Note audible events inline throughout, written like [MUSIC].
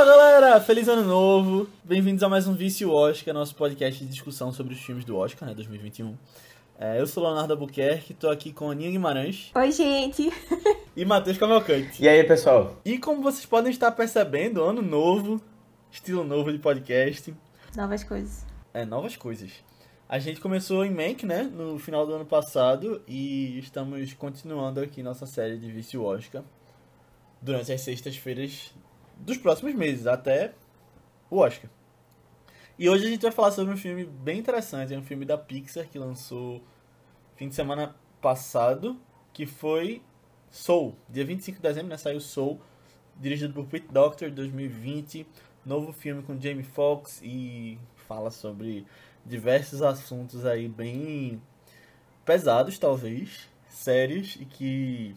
Fala galera, feliz ano novo! Bem-vindos a mais um Vício Oscar, nosso podcast de discussão sobre os filmes do Oscar, né, 2021. É, eu sou Leonardo Albuquerque, tô aqui com Aninha Guimarães. Oi, gente! [LAUGHS] E Matheus Cavalcante. E aí, pessoal? E como vocês podem estar percebendo, ano novo, estilo novo de podcast. Novas coisas. É, novas coisas. A gente começou em Mank, né, no final do ano passado, e estamos continuando aqui nossa série de Vício Oscar durante as sextas-feiras dos próximos meses, até o Oscar. E hoje a gente vai falar sobre um filme bem interessante, é um filme da Pixar que lançou fim de semana passado, que foi Soul. Dia 25 de dezembro, né, saiu Soul, dirigido por Pete Doctor, 2020, novo filme com Jamie Foxx e fala sobre diversos assuntos aí bem pesados, talvez, sérios e que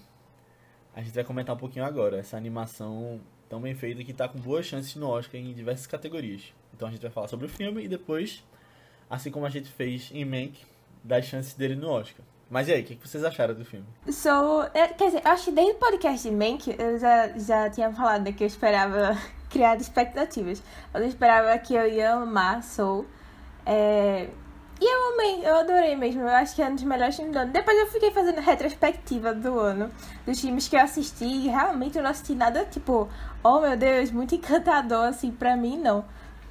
a gente vai comentar um pouquinho agora. Essa animação tão bem feita que está com boas chances no Oscar em diversas categorias. Então a gente vai falar sobre o filme e depois, assim como a gente fez em Mank, das chances dele no Oscar. Mas e aí, o que vocês acharam do filme? Sou. é, Quer dizer, acho que desde o podcast de Mank eu já, já tinha falado que eu esperava [LAUGHS] criar expectativas. Eu esperava que eu ia amar Soul. É... E eu amei, eu adorei mesmo. Eu acho que é um dos melhores filmes do ano. Depois eu fiquei fazendo retrospectiva do ano, dos filmes que eu assisti. E realmente eu não assisti nada, tipo, oh meu Deus, muito encantador, assim, pra mim não.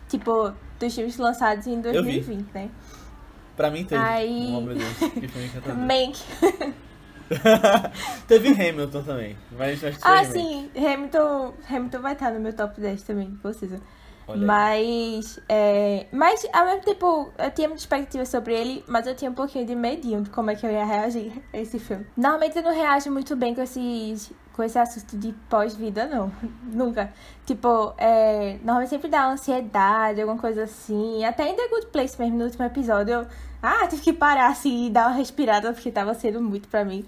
Tipo, dos filmes lançados em 2020, né? Pra mim teve. Aí- Oh meu Deus, que filme encantador. [LAUGHS] Mank. [LAUGHS] teve Hamilton também, mas acho que foi Ah, sim, Hamilton, Hamilton vai estar no meu top 10 também, com certeza. Mas, é, mas, ao mesmo tempo, eu tinha muita expectativa sobre ele, mas eu tinha um pouquinho de medinho de como é que eu ia reagir a esse filme. Normalmente eu não reajo muito bem com esses, com esse assunto de pós-vida, não. [LAUGHS] Nunca. Tipo, é, normalmente sempre dá ansiedade, alguma coisa assim. Até em The Good Place mesmo, no último episódio, eu, ah, tive que parar assim e dar uma respirada, porque tava sendo muito pra mim.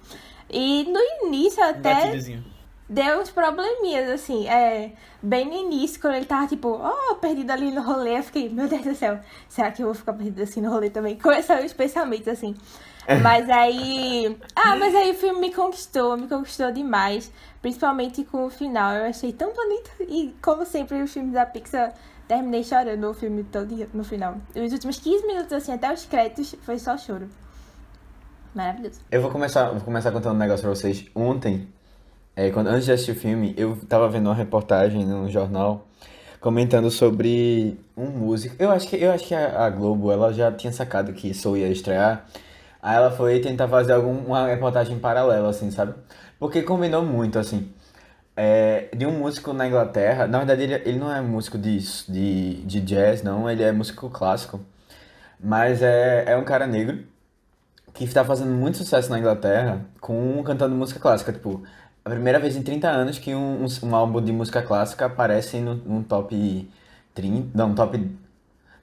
E no início até gatilhozinho. Deu uns probleminhas, assim, é, bem no início, quando ele tava, tipo, oh, perdido ali no rolê, eu fiquei, meu Deus do céu, será que eu vou ficar perdido assim no rolê também? Começaram os pensamentos, assim. Mas aí. Ah, mas aí o filme me conquistou, me conquistou demais. Principalmente com o final. Eu achei tão bonito. E como sempre, os filmes da Pixar, terminei chorando o filme todo no final. Os últimos 15 minutos, assim, até os créditos, foi só choro. Maravilhoso. Eu vou começar, vou começar contando um negócio pra vocês. Ontem, é, quando, antes de assistir o filme, eu tava vendo uma reportagem no jornal comentando sobre um músico. Eu acho que, eu acho que a, a Globo ela já tinha sacado que Soul ia estrear. Aí ela foi tentar fazer alguma reportagem paralela, assim, sabe? Porque combinou muito, assim. É, de um músico na Inglaterra. Na verdade, ele, ele não é músico de, de, de jazz, não. Ele é músico clássico. Mas é, é um cara negro que está fazendo muito sucesso na Inglaterra com cantando música clássica. Tipo, a primeira vez em 30 anos que um, um, um álbum de música clássica aparece no, num top 30. Não, top.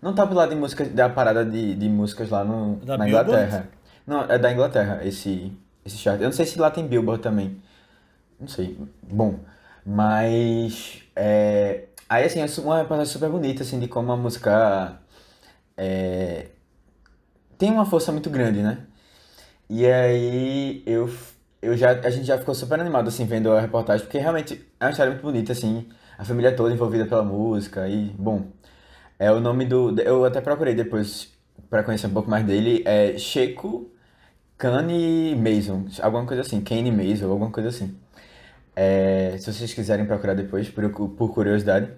Não top lá de música, da parada de, de músicas lá no, Da na Billboard? Inglaterra. Não, é da Inglaterra, esse, esse chart. Eu não sei se lá tem Billboard também. Não sei. Bom, mas. É, aí, assim, é uma reportagem super bonita, assim, de como a música. é, tem uma força muito grande, né? E aí eu, eu já, a gente já ficou super animado, assim, vendo a reportagem, porque realmente é uma história muito bonita, assim, a família toda envolvida pela música e, bom, é o nome do, eu até procurei depois pra conhecer um pouco mais dele, é Sheku Kanye Mason, alguma coisa assim, Kanye Mason, alguma coisa assim. É, se vocês quiserem procurar depois, por, por curiosidade.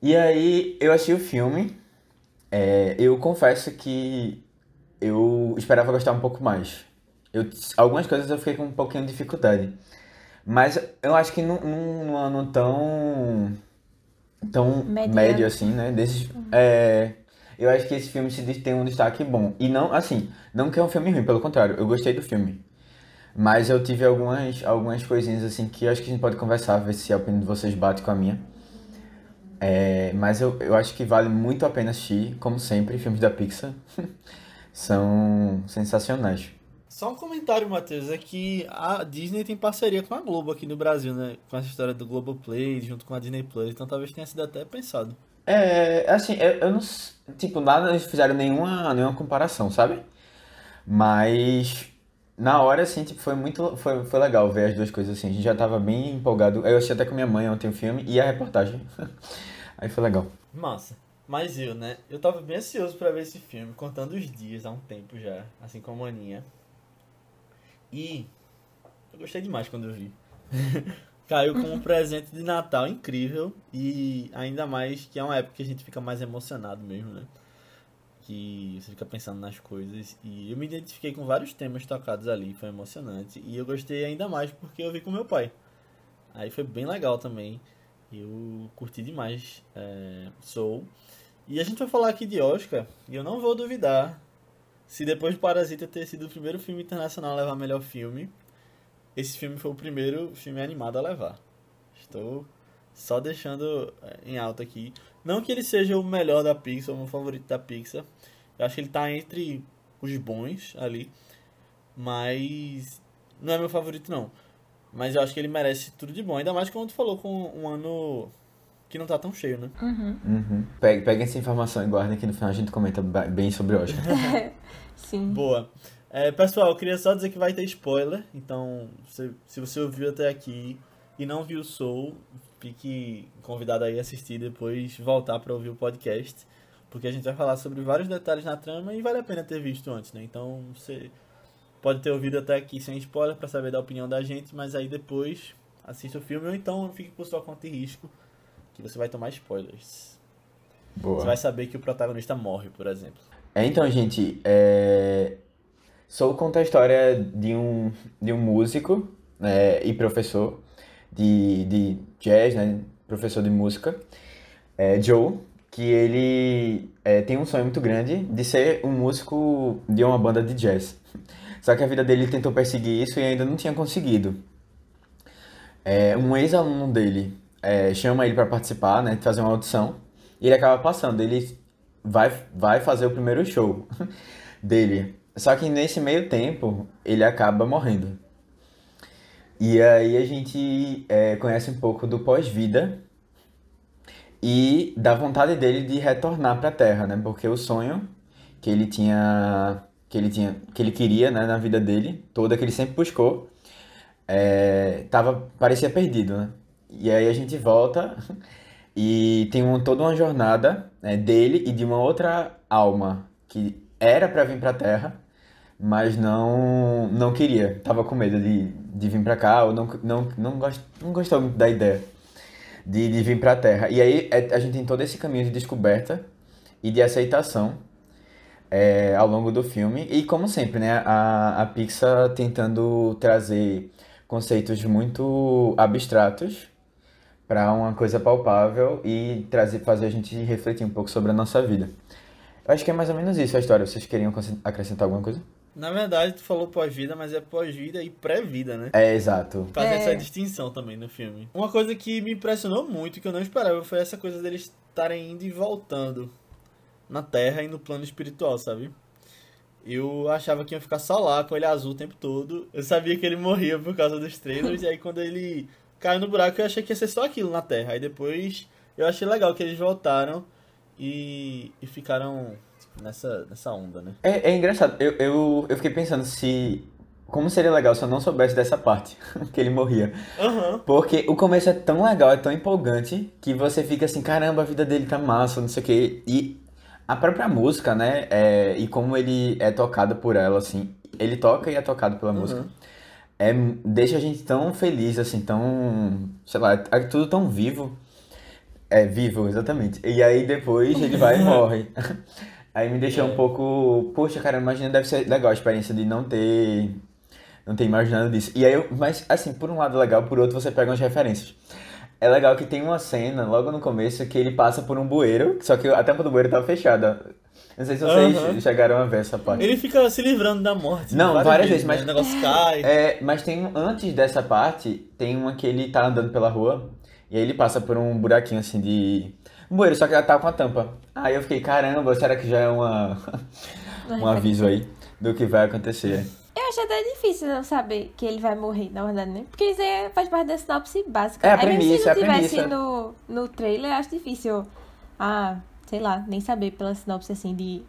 E aí eu achei o filme, é, eu confesso que eu esperava gostar um pouco mais. Eu, algumas coisas eu fiquei com um pouquinho de dificuldade. Mas eu acho que num, num, ano tão. tão Mediano. médio assim, né? Desses, é, eu acho que esse filme se tem um destaque bom. E não, assim, não que é um filme ruim, pelo contrário, eu gostei do filme. Mas eu tive algumas, algumas coisinhas assim que eu acho que a gente pode conversar, ver se a opinião de vocês bate com a minha. É, mas eu, eu acho que vale muito a pena assistir, como sempre, filmes da Pixar [LAUGHS] são sensacionais. Só um comentário, Matheus, é que a Disney tem parceria com a Globo aqui no Brasil, né? Com essa história do Globoplay junto com a Disney Plus, então talvez tenha sido até pensado. É, assim, eu, eu não. Tipo, nada eles fizeram nenhuma, nenhuma comparação, sabe? Mas na hora, assim, tipo, foi muito. Foi, foi legal ver as duas coisas assim. A gente já tava bem empolgado. Eu assisti até com minha mãe ontem o filme e a reportagem. [LAUGHS] Aí foi legal. Massa. Mas eu, né? Eu tava bem ansioso pra ver esse filme, contando os dias há um tempo já, assim como a Aninha. E eu gostei demais quando eu vi. [LAUGHS] Caiu como um presente de Natal incrível e ainda mais que é uma época que a gente fica mais emocionado mesmo, né? Que você fica pensando nas coisas e eu me identifiquei com vários temas tocados ali, foi emocionante e eu gostei ainda mais porque eu vi com meu pai. Aí foi bem legal também. Eu curti demais é, Soul. E a gente vai falar aqui de Oscar, e eu não vou duvidar se depois de Parasita ter sido o primeiro filme internacional a levar melhor filme, esse filme foi o primeiro filme animado a levar. Estou só deixando é, em alta aqui. Não que ele seja o melhor da Pixar, o meu favorito da Pixar. Eu acho que ele está entre os bons ali. Mas não é meu favorito não. Mas eu acho que ele merece tudo de bom. Ainda mais como tu falou, com um ano que não tá tão cheio, né? Uhum. Uhum. Pegue, pegue essa informação e guardem que no final a gente comenta bem sobre Oscar. [LAUGHS] Sim. Boa. É, pessoal, eu queria só dizer que vai ter spoiler. Então, se, se você ouviu até aqui e não viu o Soul, fique convidado aí a assistir e depois voltar para ouvir o podcast. Porque a gente vai falar sobre vários detalhes na trama e vale a pena ter visto antes, né? Então, você pode ter ouvido até aqui sem spoiler para saber da opinião da gente, mas aí depois assista o filme ou então fique por sua conta e risco que você vai tomar spoilers. Boa. Você vai saber que o protagonista morre, por exemplo. É, então, gente, é... Soul conta a história de um, de um músico né, e professor de, de jazz, né, professor de música, é, Joe, que ele é, tem um sonho muito grande de ser um músico de uma banda de jazz. Só que a vida dele tentou perseguir isso e ainda não tinha conseguido. É, um ex-aluno dele é, chama ele para participar, né, fazer uma audição, e ele acaba passando. Ele vai, vai fazer o primeiro show [LAUGHS] dele. Só que nesse meio tempo, ele acaba morrendo. E aí a gente é, conhece um pouco do pós-vida e da vontade dele de retornar para a Terra, né? Porque o sonho que ele tinha, que ele tinha, que ele queria, né, na vida dele, toda que ele sempre buscou, é, tava parecia perdido, né? E aí a gente volta [LAUGHS] e tem um, toda uma jornada né, dele e de uma outra alma que era para vir para Terra, mas não não queria, tava com medo de, de vir para cá ou não não não, gost, não gostou muito da ideia de, de vir para Terra. E aí é, a gente tem todo esse caminho de descoberta e de aceitação é, ao longo do filme. E como sempre, né, a, a Pixar tentando trazer conceitos muito abstratos para uma coisa palpável e trazer, fazer a gente refletir um pouco sobre a nossa vida. Eu acho que é mais ou menos isso a história. Vocês queriam acrescentar alguma coisa? Na verdade, tu falou pós-vida, mas é pós-vida e pré-vida, né? É, exato. Fazer É. essa distinção também no filme. Uma coisa que me impressionou muito, que eu não esperava, foi essa coisa deles estarem indo e voltando na Terra e no plano espiritual, sabe? Eu achava que ia ficar só lá com ele azul o tempo todo. Eu sabia que ele morria por causa dos trailers, e aí quando ele caiu no buraco eu achei que ia ser só aquilo na Terra. Aí depois eu achei legal que eles voltaram e, e ficaram tipo, nessa, nessa onda, né? É, é engraçado. Eu, eu, eu fiquei pensando se. Como seria legal se eu não soubesse dessa parte, [LAUGHS] que ele morria. Aham. Porque o começo é tão legal, é tão empolgante, que você fica assim, caramba, a vida dele tá massa, não sei o quê. E a própria música, né? é- e como ele é tocado por ela, assim. Ele toca e é tocado pela música. É, deixa a gente tão feliz, assim, tão. Sei lá, é tudo tão vivo. É, vivo, exatamente. E aí depois ele vai e [LAUGHS] morre. [LAUGHS] Aí me deixou um pouco. Poxa, cara, imagina, deve ser legal a experiência de não ter. Não ter imaginado disso. E aí eu. Mas, assim, por um lado legal, por outro você pega umas referências. É legal que tem uma cena logo no começo que ele passa por um bueiro, só que a tampa do bueiro tava fechada. Não sei se vocês Aham. chegaram a ver essa parte. Ele fica se livrando da morte. Não, várias vezes, né? mas- O negócio cai. É, mas tem um, antes dessa parte, tem uma que ele tá andando pela rua e aí ele passa por um buraquinho assim de um bueiro, só que ela tá com a tampa. Aí eu fiquei, caramba, será que já é uma um aviso aí do que vai acontecer? Eu acho até difícil não saber que ele vai morrer, na verdade, né? Porque isso aí faz parte da sinopse básica. É a Aí mesmo premissa, se é a não tivesse premissa. no, no trailer, eu acho difícil. Ah, sei lá, nem saber pela sinopse assim de.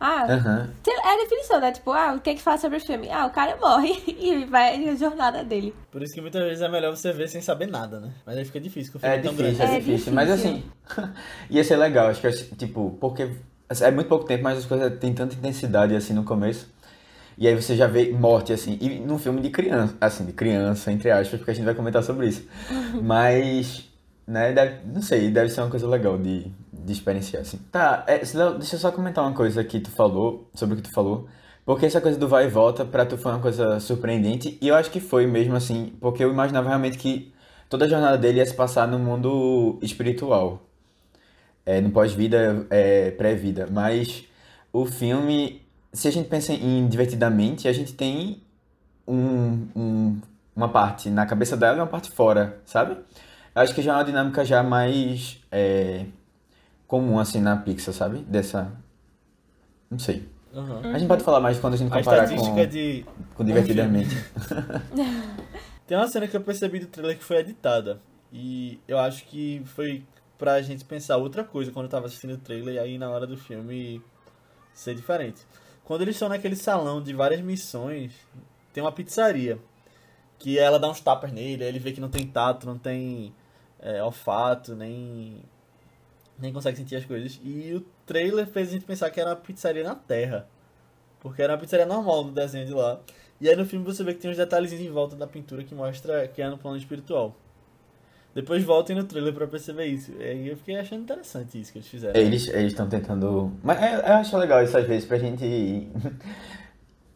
Ah, Aham. é a definição, né? Tipo, ah, o que é que fala sobre o filme? Ah, o cara morre [LAUGHS] e vai a jornada dele. Por isso que muitas vezes é melhor você ver sem saber nada, né? Mas aí fica difícil, porque o filme É é tão difícil, grande. é, É difícil. Mas assim, [LAUGHS] ia ser legal. Acho que, tipo, porque é muito pouco tempo, mas as coisas têm tanta intensidade assim no começo. E aí você já vê morte, assim. E num filme de criança, assim, de criança, entre aspas, porque a gente vai comentar sobre isso. [LAUGHS] Mas, né, deve- não sei, deve ser uma coisa legal de, de experienciar, assim. Tá, é, deixa eu só comentar uma coisa que tu falou, sobre o que tu falou. Porque essa coisa do vai e volta, pra tu foi uma coisa surpreendente. E eu acho que foi mesmo, assim, porque eu imaginava realmente que toda a jornada dele ia se passar no mundo espiritual. É, no pós-vida, é, pré-vida. Mas o filme, se a gente pensa em divertidamente, a gente tem um, um- uma parte na cabeça dela e uma parte fora, sabe? Acho que já é uma dinâmica já mais é, comum, assim, na Pixar, sabe? Dessa... Não sei. Aham. A gente pode falar mais quando a gente A comparar estatística com, de. com Divertidamente. [LAUGHS] Tem uma cena que eu percebi do trailer que foi editada. E eu acho que foi pra gente pensar outra coisa quando eu tava assistindo o trailer e aí na hora do filme ser diferente. Quando eles estão naquele salão de várias missões, tem uma pizzaria. Que ela dá uns tapas nele, aí ele vê que não tem tato, não tem é, olfato, nem. nem consegue sentir as coisas. E o trailer fez a gente pensar que era uma pizzaria na Terra. Porque era uma pizzaria normal no desenho de lá. E aí no filme você vê que tem uns detalhezinhos em volta da pintura que mostra que é no plano espiritual. Depois voltem no trailer pra perceber isso. E eu fiquei achando interessante isso que eles fizeram. Eles eles estão tentando. Mas é, eu acho legal isso às vezes pra gente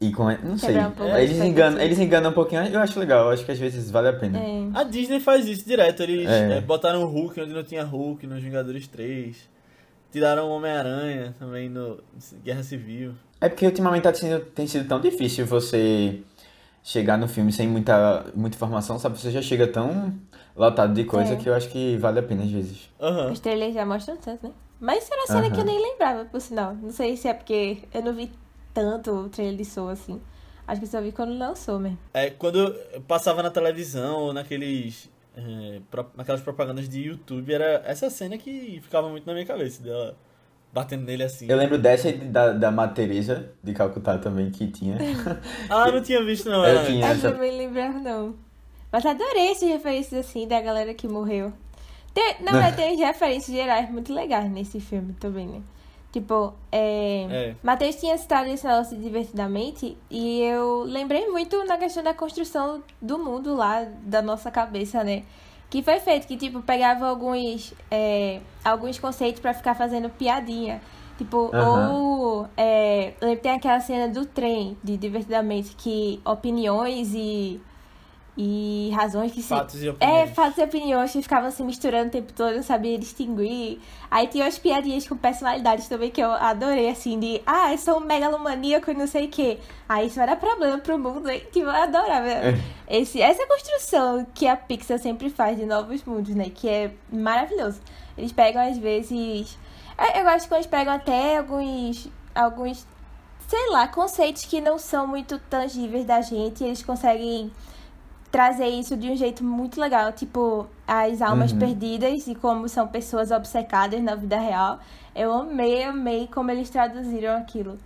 ir com. Não sei. Um pouco eles, enganam, eles enganam um pouquinho. Eu acho legal. Eu acho que às vezes vale a pena. É. A Disney faz isso direto. Eles É. é, botaram o Hulk onde não tinha Hulk nos Vingadores 3. Tiraram o Homem-Aranha também no Guerra Civil. É porque ultimamente tá sendo- tem sido tão difícil você chegar no filme sem muita, muita informação, sabe? Você já chega tão lotado de coisa É. que eu acho que vale a pena às vezes. Aham. Os trailers já mostram tanto, né? Mas isso era uma cena que eu nem lembrava, por sinal. Não sei se é porque eu não vi tanto o trailer de Soul assim. Acho que só vi quando lançou mesmo. É, quando passava na televisão ou naqueles. é, pro- naquelas propagandas de YouTube, era essa cena que ficava muito na minha cabeça, dela batendo nele assim. Eu lembro dessa e da, da Madre Teresa de Calcutá também que tinha. [LAUGHS] Ah, não tinha visto não. [LAUGHS] Eu ela- tinha. Eu essa- também lembrava, não. Mas adorei esses referências assim da galera que morreu. Tem, na [LAUGHS] verdade, tem referências gerais muito legais nesse filme também, né? Tipo, é... É. Matheus tinha citado esse negócio de divertidamente e eu lembrei muito na questão da construção do mundo lá, da nossa cabeça, né? Que foi feito, que tipo, pegava alguns, é, alguns conceitos pra ficar fazendo piadinha. Tipo, Aham. ou é, tem aquela cena do trem de divertidamente que opiniões e, e razões que se Fatos e é, opiniões. fatos e opiniões que ficavam se misturando o tempo todo, não sabia distinguir. Aí tinha umas piadinhas com personalidades também que eu adorei, assim, de ah, eu sou um megalomaníaco e não sei o quê. Aí isso vai dar problema pro mundo, hein? Tipo, eu adorava esse, essa construção que a Pixar sempre faz de novos mundos, né? Que é maravilhoso. Eles pegam, às vezes. é, Eu gosto que eles pegam até alguns. alguns. sei lá, conceitos que não são muito tangíveis da gente. E eles conseguem trazer isso de um jeito muito legal, tipo as almas Uhum. perdidas e como são pessoas obcecadas na vida real. Eu amei, amei como eles traduziram aquilo.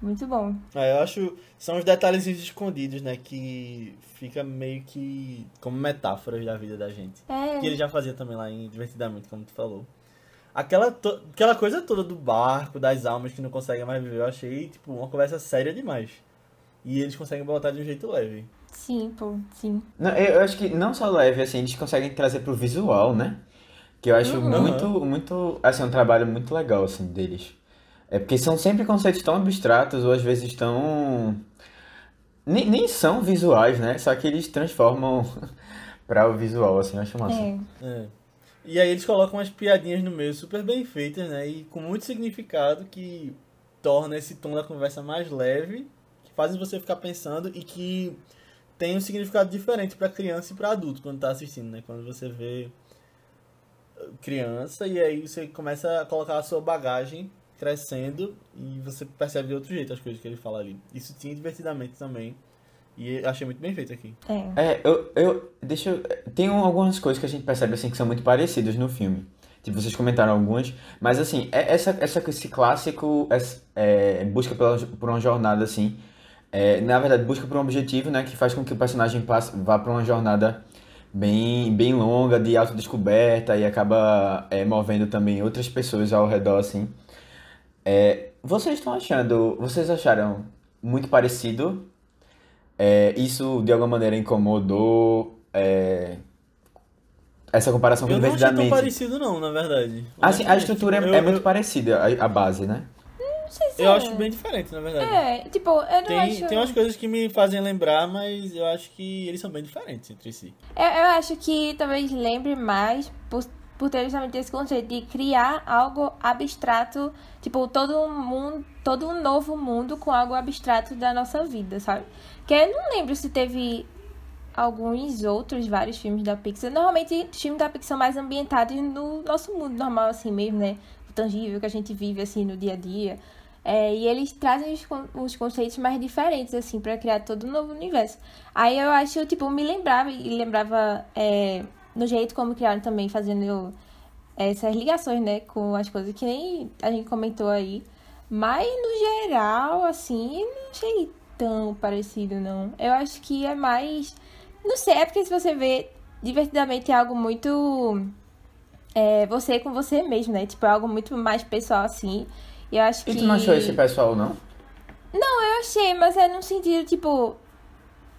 Muito bom. É, eu acho. São os detalhezinhos escondidos, né? Que fica meio que como metáforas da vida da gente. É, Que ele já fazia também lá em Divertidamente, como tu falou. Aquela, to- aquela coisa toda do barco, das almas que não conseguem mais viver, eu achei, tipo, uma conversa séria demais. E eles conseguem botar de um jeito leve. Sim, pô, sim. Não, eu acho que não só leve, assim, eles conseguem trazer pro visual, né? Que eu acho Uhum. muito, muito, assim, um trabalho muito legal, assim, deles. É porque são sempre conceitos tão abstratos, ou às vezes tão... Nem, nem são visuais, né? Só que eles transformam [LAUGHS] pra o visual, assim, eu acho massa. É. É. E aí eles colocam umas piadinhas no meio super bem feitas, né? E com muito significado que torna esse tom da conversa mais leve, que fazem você ficar pensando e que tem um significado diferente pra criança e pra adulto quando tá assistindo, né? Quando você vê criança e aí você começa a colocar a sua bagagem crescendo e você percebe de outro jeito as coisas que ele fala ali. Isso tinha divertidamente também. E eu achei muito bem feito aqui. É. É, eu, eu, deixa eu, tem um- algumas coisas que a gente percebe, assim, que são muito parecidas no filme. Tipo, vocês comentaram algumas, mas assim, é- essa, essa, esse clássico essa, é, busca pela, por uma jornada, assim, é, na verdade, busca por um objetivo, né, que faz com que o personagem passe, vá para uma jornada bem, bem longa, de autodescoberta, e acaba é, movendo também outras pessoas ao redor, assim. É, vocês estão achando, vocês acharam muito parecido? É, isso de alguma maneira incomodou? É, essa comparação com Eu não achei tão parecido não, na verdade. Assim, a estrutura é, Eu- é eu- muito parecida, a, a base, né? Sei se Eu é. acho bem diferente, na verdade. É, tipo, eu não Tem, acho. tem umas coisas que me fazem lembrar, mas eu acho que eles são bem diferentes entre si. Eu, eu acho que talvez lembre mais por, por ter justamente esse conceito de criar algo abstrato, tipo, todo um mundo, todo um novo mundo com algo abstrato da nossa vida, sabe? Que eu não lembro se teve alguns outros, vários filmes da Pixar. Normalmente, os filmes da Pixar são mais ambientados no nosso mundo normal, assim mesmo, né? O tangível que a gente vive, assim, no dia a dia. É, e eles trazem os, os conceitos mais diferentes, assim, pra criar todo um novo universo. Aí eu acho, tipo, me lembrava, e lembrava é, no jeito como criaram também, fazendo essas ligações, né, com as coisas que nem a gente comentou aí. Mas, no geral, assim, não achei tão parecido, não. Eu acho que é mais. Não sei, é porque se você vê divertidamente é algo muito. É, você com você mesmo, né? Tipo, é algo muito mais pessoal, assim. E eu acho E que. tu não achou esse pessoal, não? Não, eu achei, mas é no sentido, tipo.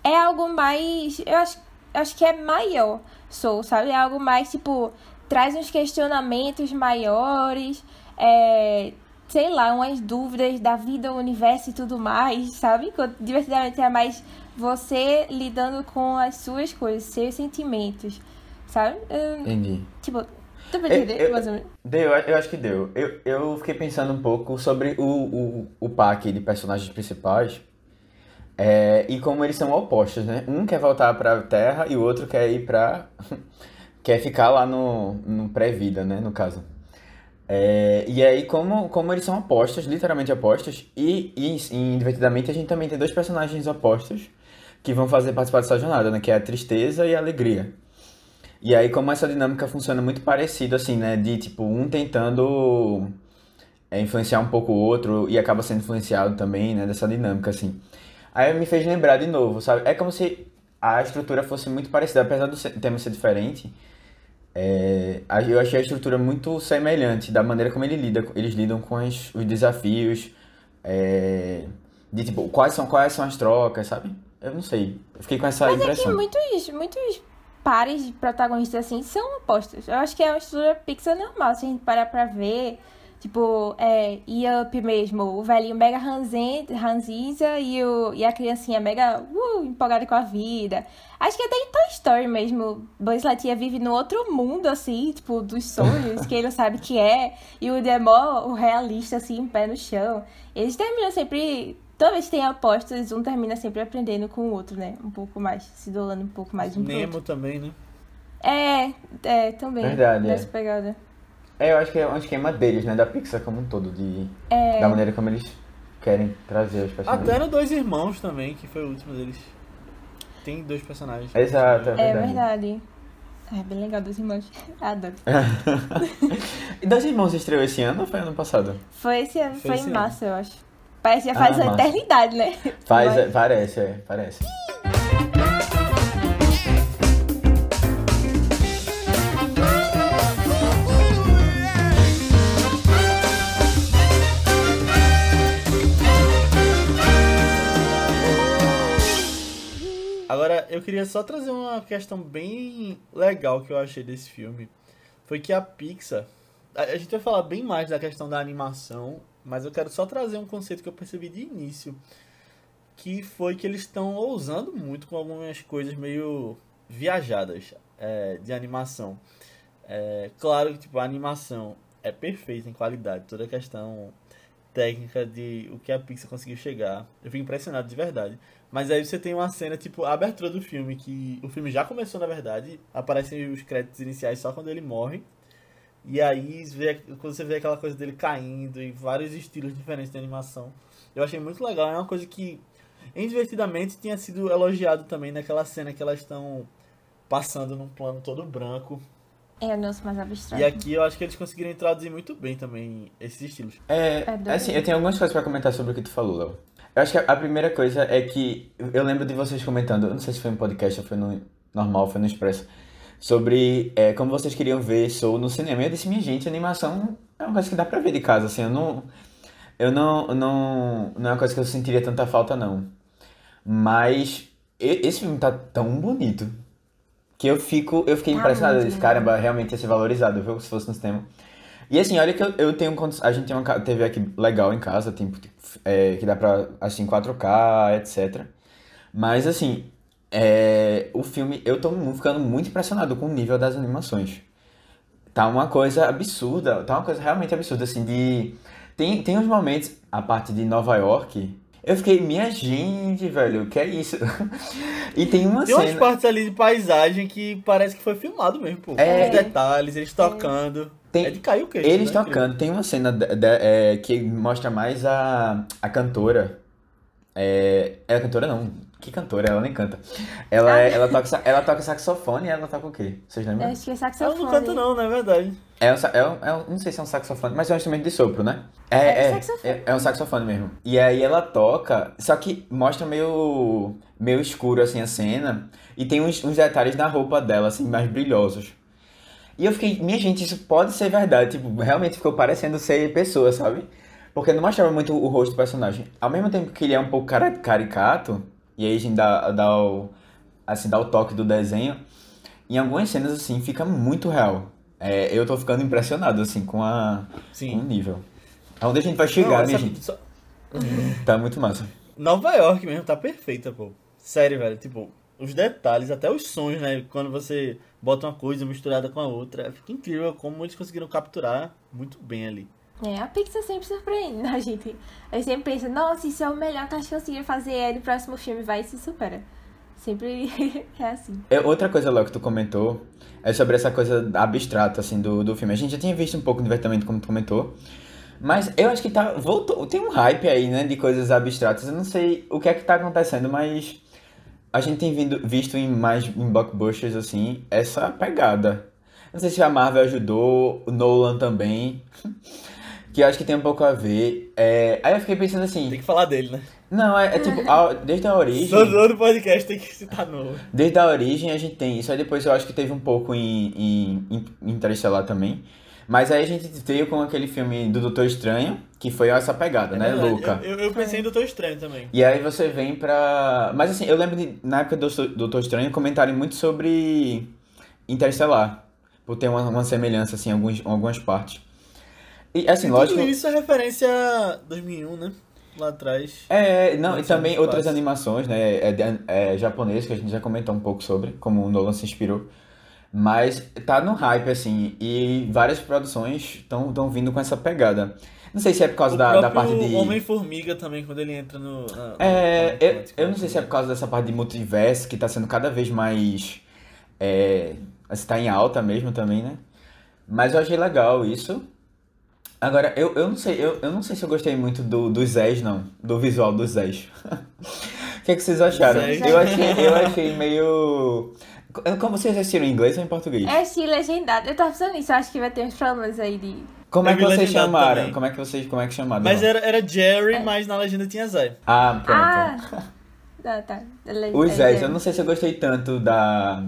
É algo mais. Eu acho, acho que é maior, sou, sabe? É algo mais, tipo. Traz uns questionamentos maiores. É. Sei lá, umas dúvidas da vida, o universo e tudo mais, sabe? Enquanto Divertidamente é mais você lidando com as suas coisas, seus sentimentos, sabe? Entendi. tipo, deu pra Eu- entender, eu- mais ou menos? Deu, eu acho que deu. Eu, eu fiquei pensando um pouco sobre o, o, o pack de personagens principais é, e como eles são opostos, né? Um quer voltar pra Terra e o outro quer ir pra. [LAUGHS] quer ficar lá no, no pré-vida, né? No caso. É, e aí, como, como eles são opostos, literalmente opostos, e, e em Divertidamente a gente também tem dois personagens opostos que vão fazer participar dessa jornada, né? Que é a tristeza e a alegria. E aí, como essa dinâmica funciona muito parecido, assim, né? De, tipo, um tentando é, influenciar um pouco o outro e acaba sendo influenciado também, né? Dessa dinâmica, assim. Aí me fez lembrar de novo, sabe? É como se a estrutura fosse muito parecida, apesar do tema ser diferente. é, eu achei a estrutura muito semelhante da maneira como ele lida, eles lidam com as- os desafios, é, de tipo, quais são, quais são as trocas, sabe? Eu não sei. Eu fiquei com essa Mas é que impressão. muitos, muitos pares de protagonistas assim são opostos. Eu acho que é uma estrutura Pixar normal, se a gente parar pra ver. Tipo, é, Yup mesmo, o velhinho mega ranzinza e, o, e a criancinha mega uh, empolgada com a vida. Acho que até em Toy Story mesmo, Buzz Lightyear vive no outro mundo, assim, tipo, dos sonhos, que ele não sabe o que é. E o Demó, o realista, assim, em pé no chão. Eles terminam sempre Toda vez que tem apostas, um termina sempre aprendendo com o outro, né? Um pouco mais, se dolando um pouco mais um Nemo outro. também, né? É, é, também. Verdade, Nessa é. pegada. É, eu acho que é um esquema deles, né? Da Pixar como um todo, de, É. da maneira como eles querem trazer os personagens. Até no Dois Irmãos também, que foi o último deles. Tem dois personagens. Exato, é É verdade. verdade. É bem legal dos irmãos. [LAUGHS] Adoro. [LAUGHS] E Dois Irmãos estreou esse ano ou foi ano passado? Foi esse ano, Foi foi, esse em ano. março, eu acho. Parece que já faz Ah, uma massa. eternidade, né? Faz, Mas- é, parece, é, parece. Agora, eu queria só trazer uma questão bem legal que eu achei desse filme. Foi que a Pixar. A a gente vai falar bem mais da questão da animação, mas eu quero só trazer um conceito que eu percebi de início. Que foi que eles estão ousando muito com algumas coisas meio viajadas é, de animação. É, claro que tipo, a animação é perfeita em qualidade, toda a questão técnica de o que a Pixar conseguiu chegar. Eu fico impressionado de verdade. Mas aí você tem uma cena, tipo, a abertura do filme, que o filme já começou, na verdade, aparecem os créditos iniciais só quando ele morre. E aí, quando você vê aquela coisa dele caindo e vários estilos diferentes de animação. Eu achei muito legal, é uma coisa que, em Divertidamente, tinha sido elogiado também naquela cena que elas estão passando num plano todo branco. É o nosso mais abstrato. E aqui eu acho que eles conseguiram introduzir muito bem também esses estilos. É, É assim, eu tenho algumas coisas pra comentar sobre o que tu falou, Léo. Eu acho que a a primeira coisa é que eu lembro de vocês comentando, eu não sei se foi no podcast ou foi no normal, foi no Expresso, sobre é, como vocês queriam ver Soul no cinema. Eu disse, minha gente, animação é uma coisa que dá pra ver de casa, assim, eu não. Eu não. não não é uma coisa que eu sentiria tanta falta, não. Mas esse filme tá tão bonito que eu fico. Eu fiquei Tá impressionado. Eu disse, caramba, realmente ia ser valorizado, viu? Se fosse no cinema. E assim, olha que eu, eu tenho. A gente tem uma TV aqui legal em casa, tipo, é, que dá pra assistir em 4K, etc. Mas assim, é, o filme, eu tô ficando muito impressionado com o nível das animações. Tá uma coisa absurda, tá uma coisa realmente absurda, assim, de. Tem, tem uns momentos, a parte de Nova York, eu fiquei, minha gente, velho, que é isso? [LAUGHS] E tem uma Tem umas cena. partes ali de paisagem que parece que foi filmado mesmo, pô. É. Os detalhes, eles tocando. Tem- É de cair o queixo. Eles né? tocando, tem uma cena de- de- é, que mostra mais a, a cantora. É, é a cantora não. Que cantora? Ela nem canta. Ela, é- ela, toca, ela toca saxofone e ela toca o quê? Vocês Eu lembram? acho que é Ela saxofone. não canta não, não é verdade. É um, é um- é um- não sei se é um saxofone, mas é um instrumento de sopro, né? É, É é, saxofone. é, é um saxofone mesmo. E aí ela toca, só que mostra meio, meio escuro assim a cena. E tem uns, uns detalhes na roupa dela, assim, mais brilhosos. E eu fiquei, minha gente, isso pode ser verdade. Tipo, realmente ficou parecendo ser pessoa, sabe? Porque não mostrava muito o rosto do personagem. Ao mesmo tempo que ele é um pouco caricato, e aí a gente dá, dá, o, assim, dá o toque do desenho, em algumas cenas, assim, fica muito real. É, eu tô ficando impressionado, assim, com, a, com o Sim. nível. Aonde a gente vai Não, chegar, minha gente? só- Tá muito massa. Nova York mesmo tá perfeita, pô. Sério, velho. Tipo, os detalhes, até os sons, né? Quando você bota uma coisa misturada com a outra. Fica incrível como eles conseguiram capturar muito bem ali. É, a Pixar sempre surpreende a [LAUGHS] gente. A gente sempre pensa, nossa, isso é o melhor que elas conseguiram fazer. Aí no próximo filme vai e se supera. Sempre [LAUGHS] é assim. É, outra coisa, Léo, que tu comentou é sobre essa coisa abstrata, assim, do, do filme. A gente já tinha visto um pouco divertamente, como tu comentou. Mas eu acho que tá. Voltou. Tem um hype aí, né, de coisas abstratas. Eu não sei o que é que tá acontecendo, mas a gente tem vindo, visto em mais em blockbusters, assim, essa pegada. Não sei se a Marvel ajudou, o Nolan também. [LAUGHS] Que acho que tem um pouco a ver. É, aí eu fiquei pensando assim. Tem que falar dele, né? Não, é, é tipo, a- desde a origem. Todo, podcast tem que citar novo. Desde a origem a gente tem isso, aí depois eu acho que teve um pouco em, em, em Interestelar também. Mas aí a gente veio com aquele filme do Doutor Estranho, que foi essa pegada, né, É verdade. Luca? Eu, eu pensei em Doutor Estranho também. E aí você vem pra. Mas assim, eu lembro de, na época do Doutor Estranho, comentarem muito sobre Interestelar. Por ter uma, uma semelhança, assim, em alguns, em algumas partes. E assim, E lógico. Tudo isso é referência a 2001, né? Lá atrás. É, não, e também outras fácil. animações, né? É, de- é japonês, que a gente já comentou um pouco sobre, como o Nolan se inspirou. Mas tá no hype, assim, e várias produções estão vindo com essa pegada. Não sei se é por causa O da, da parte de. Homem-Formiga também, quando ele entra no... na- É, na- eu, eu não sei se é por causa dessa parte de multiverso que tá sendo cada vez mais. É, assim, tá em alta mesmo também, né? Mas eu achei legal isso. Agora, eu, eu não sei, eu, eu não sei se eu gostei muito do, dos Zés, não. Do visual dos Zés. [LAUGHS] O que, é que vocês acharam? Zés. Eu achei, eu achei meio. Como vocês assistiram em inglês ou em português? É estilo legendado. Eu tava pensando nisso, eu acho que vai ter uns problemas aí de. Como é Eu que vocês chamaram? também. Como é que vocês, como é que chamaram? Mas era, era Jerry, mas na legenda tinha Zé. Ah, pronto. Ah! [LAUGHS] Ah, tá. Ele- Os é, Zés, é. eu não sei se eu gostei tanto da.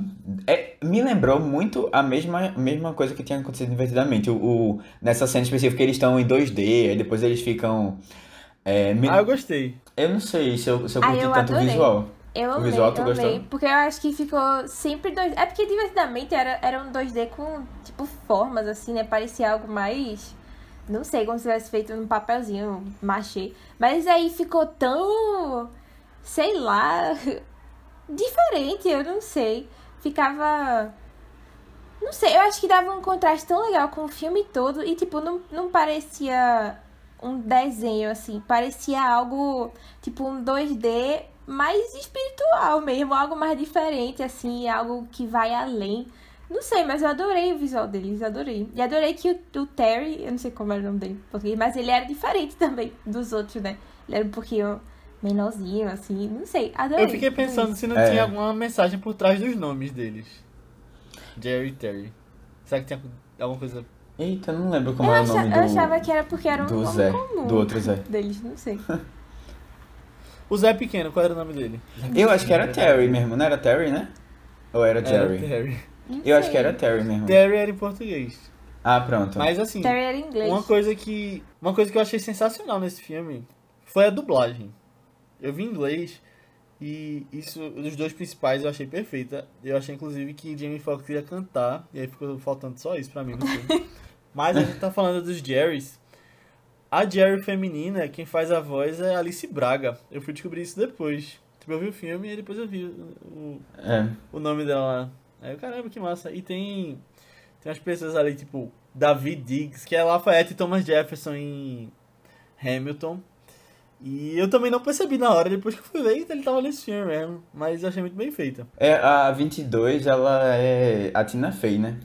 É, me lembrou muito a mesma, mesma coisa que tinha acontecido divertidamente. O, o- nessa cena específica, eles estão em 2D, aí depois eles ficam. é, me- Ah, eu gostei. Eu não sei se eu, se eu Ah, curti eu tanto o adorei. visual. Eu O amei, visual tu eu gostou? amei, porque eu acho que ficou sempre 2D. É porque divertidamente era, era um 2D com, tipo, formas, assim, né? Parecia algo mais. Não sei, como se tivesse feito num papelzinho, machê. Mas aí ficou tão. Sei lá. [LAUGHS] Diferente, eu não sei. Ficava. Não sei, eu acho que dava um contraste tão legal com o filme todo e, tipo, não, não parecia um desenho, assim. Parecia algo, tipo, um 2D mais espiritual mesmo, algo mais diferente, assim, algo que vai além. Não sei, mas eu adorei o visual deles, adorei. E adorei que o, o Terry, eu não sei como era o nome dele mas ele era diferente [LAUGHS] também dos outros, né? Ele era um pouquinho menorzinho, assim, não sei, adorei. Eu fiquei pensando se não É. tinha alguma mensagem por trás dos nomes deles. Jerry e Terry. Será que tinha alguma coisa. Eita, eu não lembro como Eu, é o nome do, eu achava que era porque era um do nome Zé, comum do outro Zé. [LAUGHS] deles, não sei. [LAUGHS] O Zé Pequeno, qual era o nome dele? Eu acho que era Terry mesmo, não era Terry, né? Ou era Era Jerry? Terry. Não Eu acho que sei. era Terry mesmo. Terry era em português. Ah, pronto. Mas assim, Terry era inglês. uma coisa que. Uma coisa que eu achei sensacional nesse filme foi a dublagem. Eu vi inglês e isso, dos dois principais eu achei perfeita. Eu achei inclusive que Jamie Foxx ia cantar, e aí ficou faltando só isso pra mim no filme. [LAUGHS] Mas a gente tá falando dos Jerrys. A Jerry feminina, quem faz a voz é Alice Braga. Eu fui descobrir isso depois. Tipo, eu vi o filme e depois eu vi o, É. o nome dela lá. Aí caramba, que massa. E tem, tem umas pessoas ali, tipo, David Diggs, que é Lafayette e Thomas Jefferson em Hamilton. E eu também não percebi na hora, depois que eu fui ver, ele tava nesse filme mesmo. Mas eu achei muito bem feita. É, a 22, ela é a Tina Fey, né?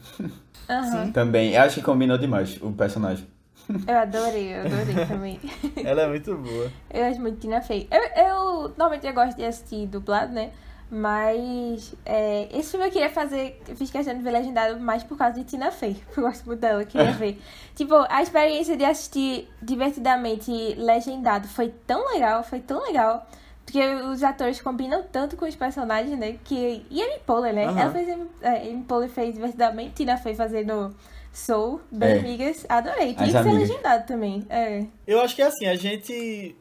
Aham. [LAUGHS] Também. Eu acho que combinou demais o personagem. [LAUGHS] Eu adorei, eu adorei também. Ela é muito boa. Eu acho muito Tina Fey. Eu, eu normalmente eu gosto de assistir dublado, né? Mas é, esse filme eu queria fazer, eu fiz questão de ver legendado mais por causa de Tina Fey. [LAUGHS] Eu gosto muito dela, eu queria ver. [LAUGHS] Tipo, a experiência de assistir divertidamente legendado foi tão legal, foi tão legal. Porque os atores combinam tanto com os personagens, né? Que... E a Amy Poehler, né? Aham. Ela fez... É, Amy Poehler fez divertidamente, Tina Fey fazendo Soul, bem É. amigas. Adorei. Tinha As que ser amigas. legendado também. É. Eu acho que é assim, a gente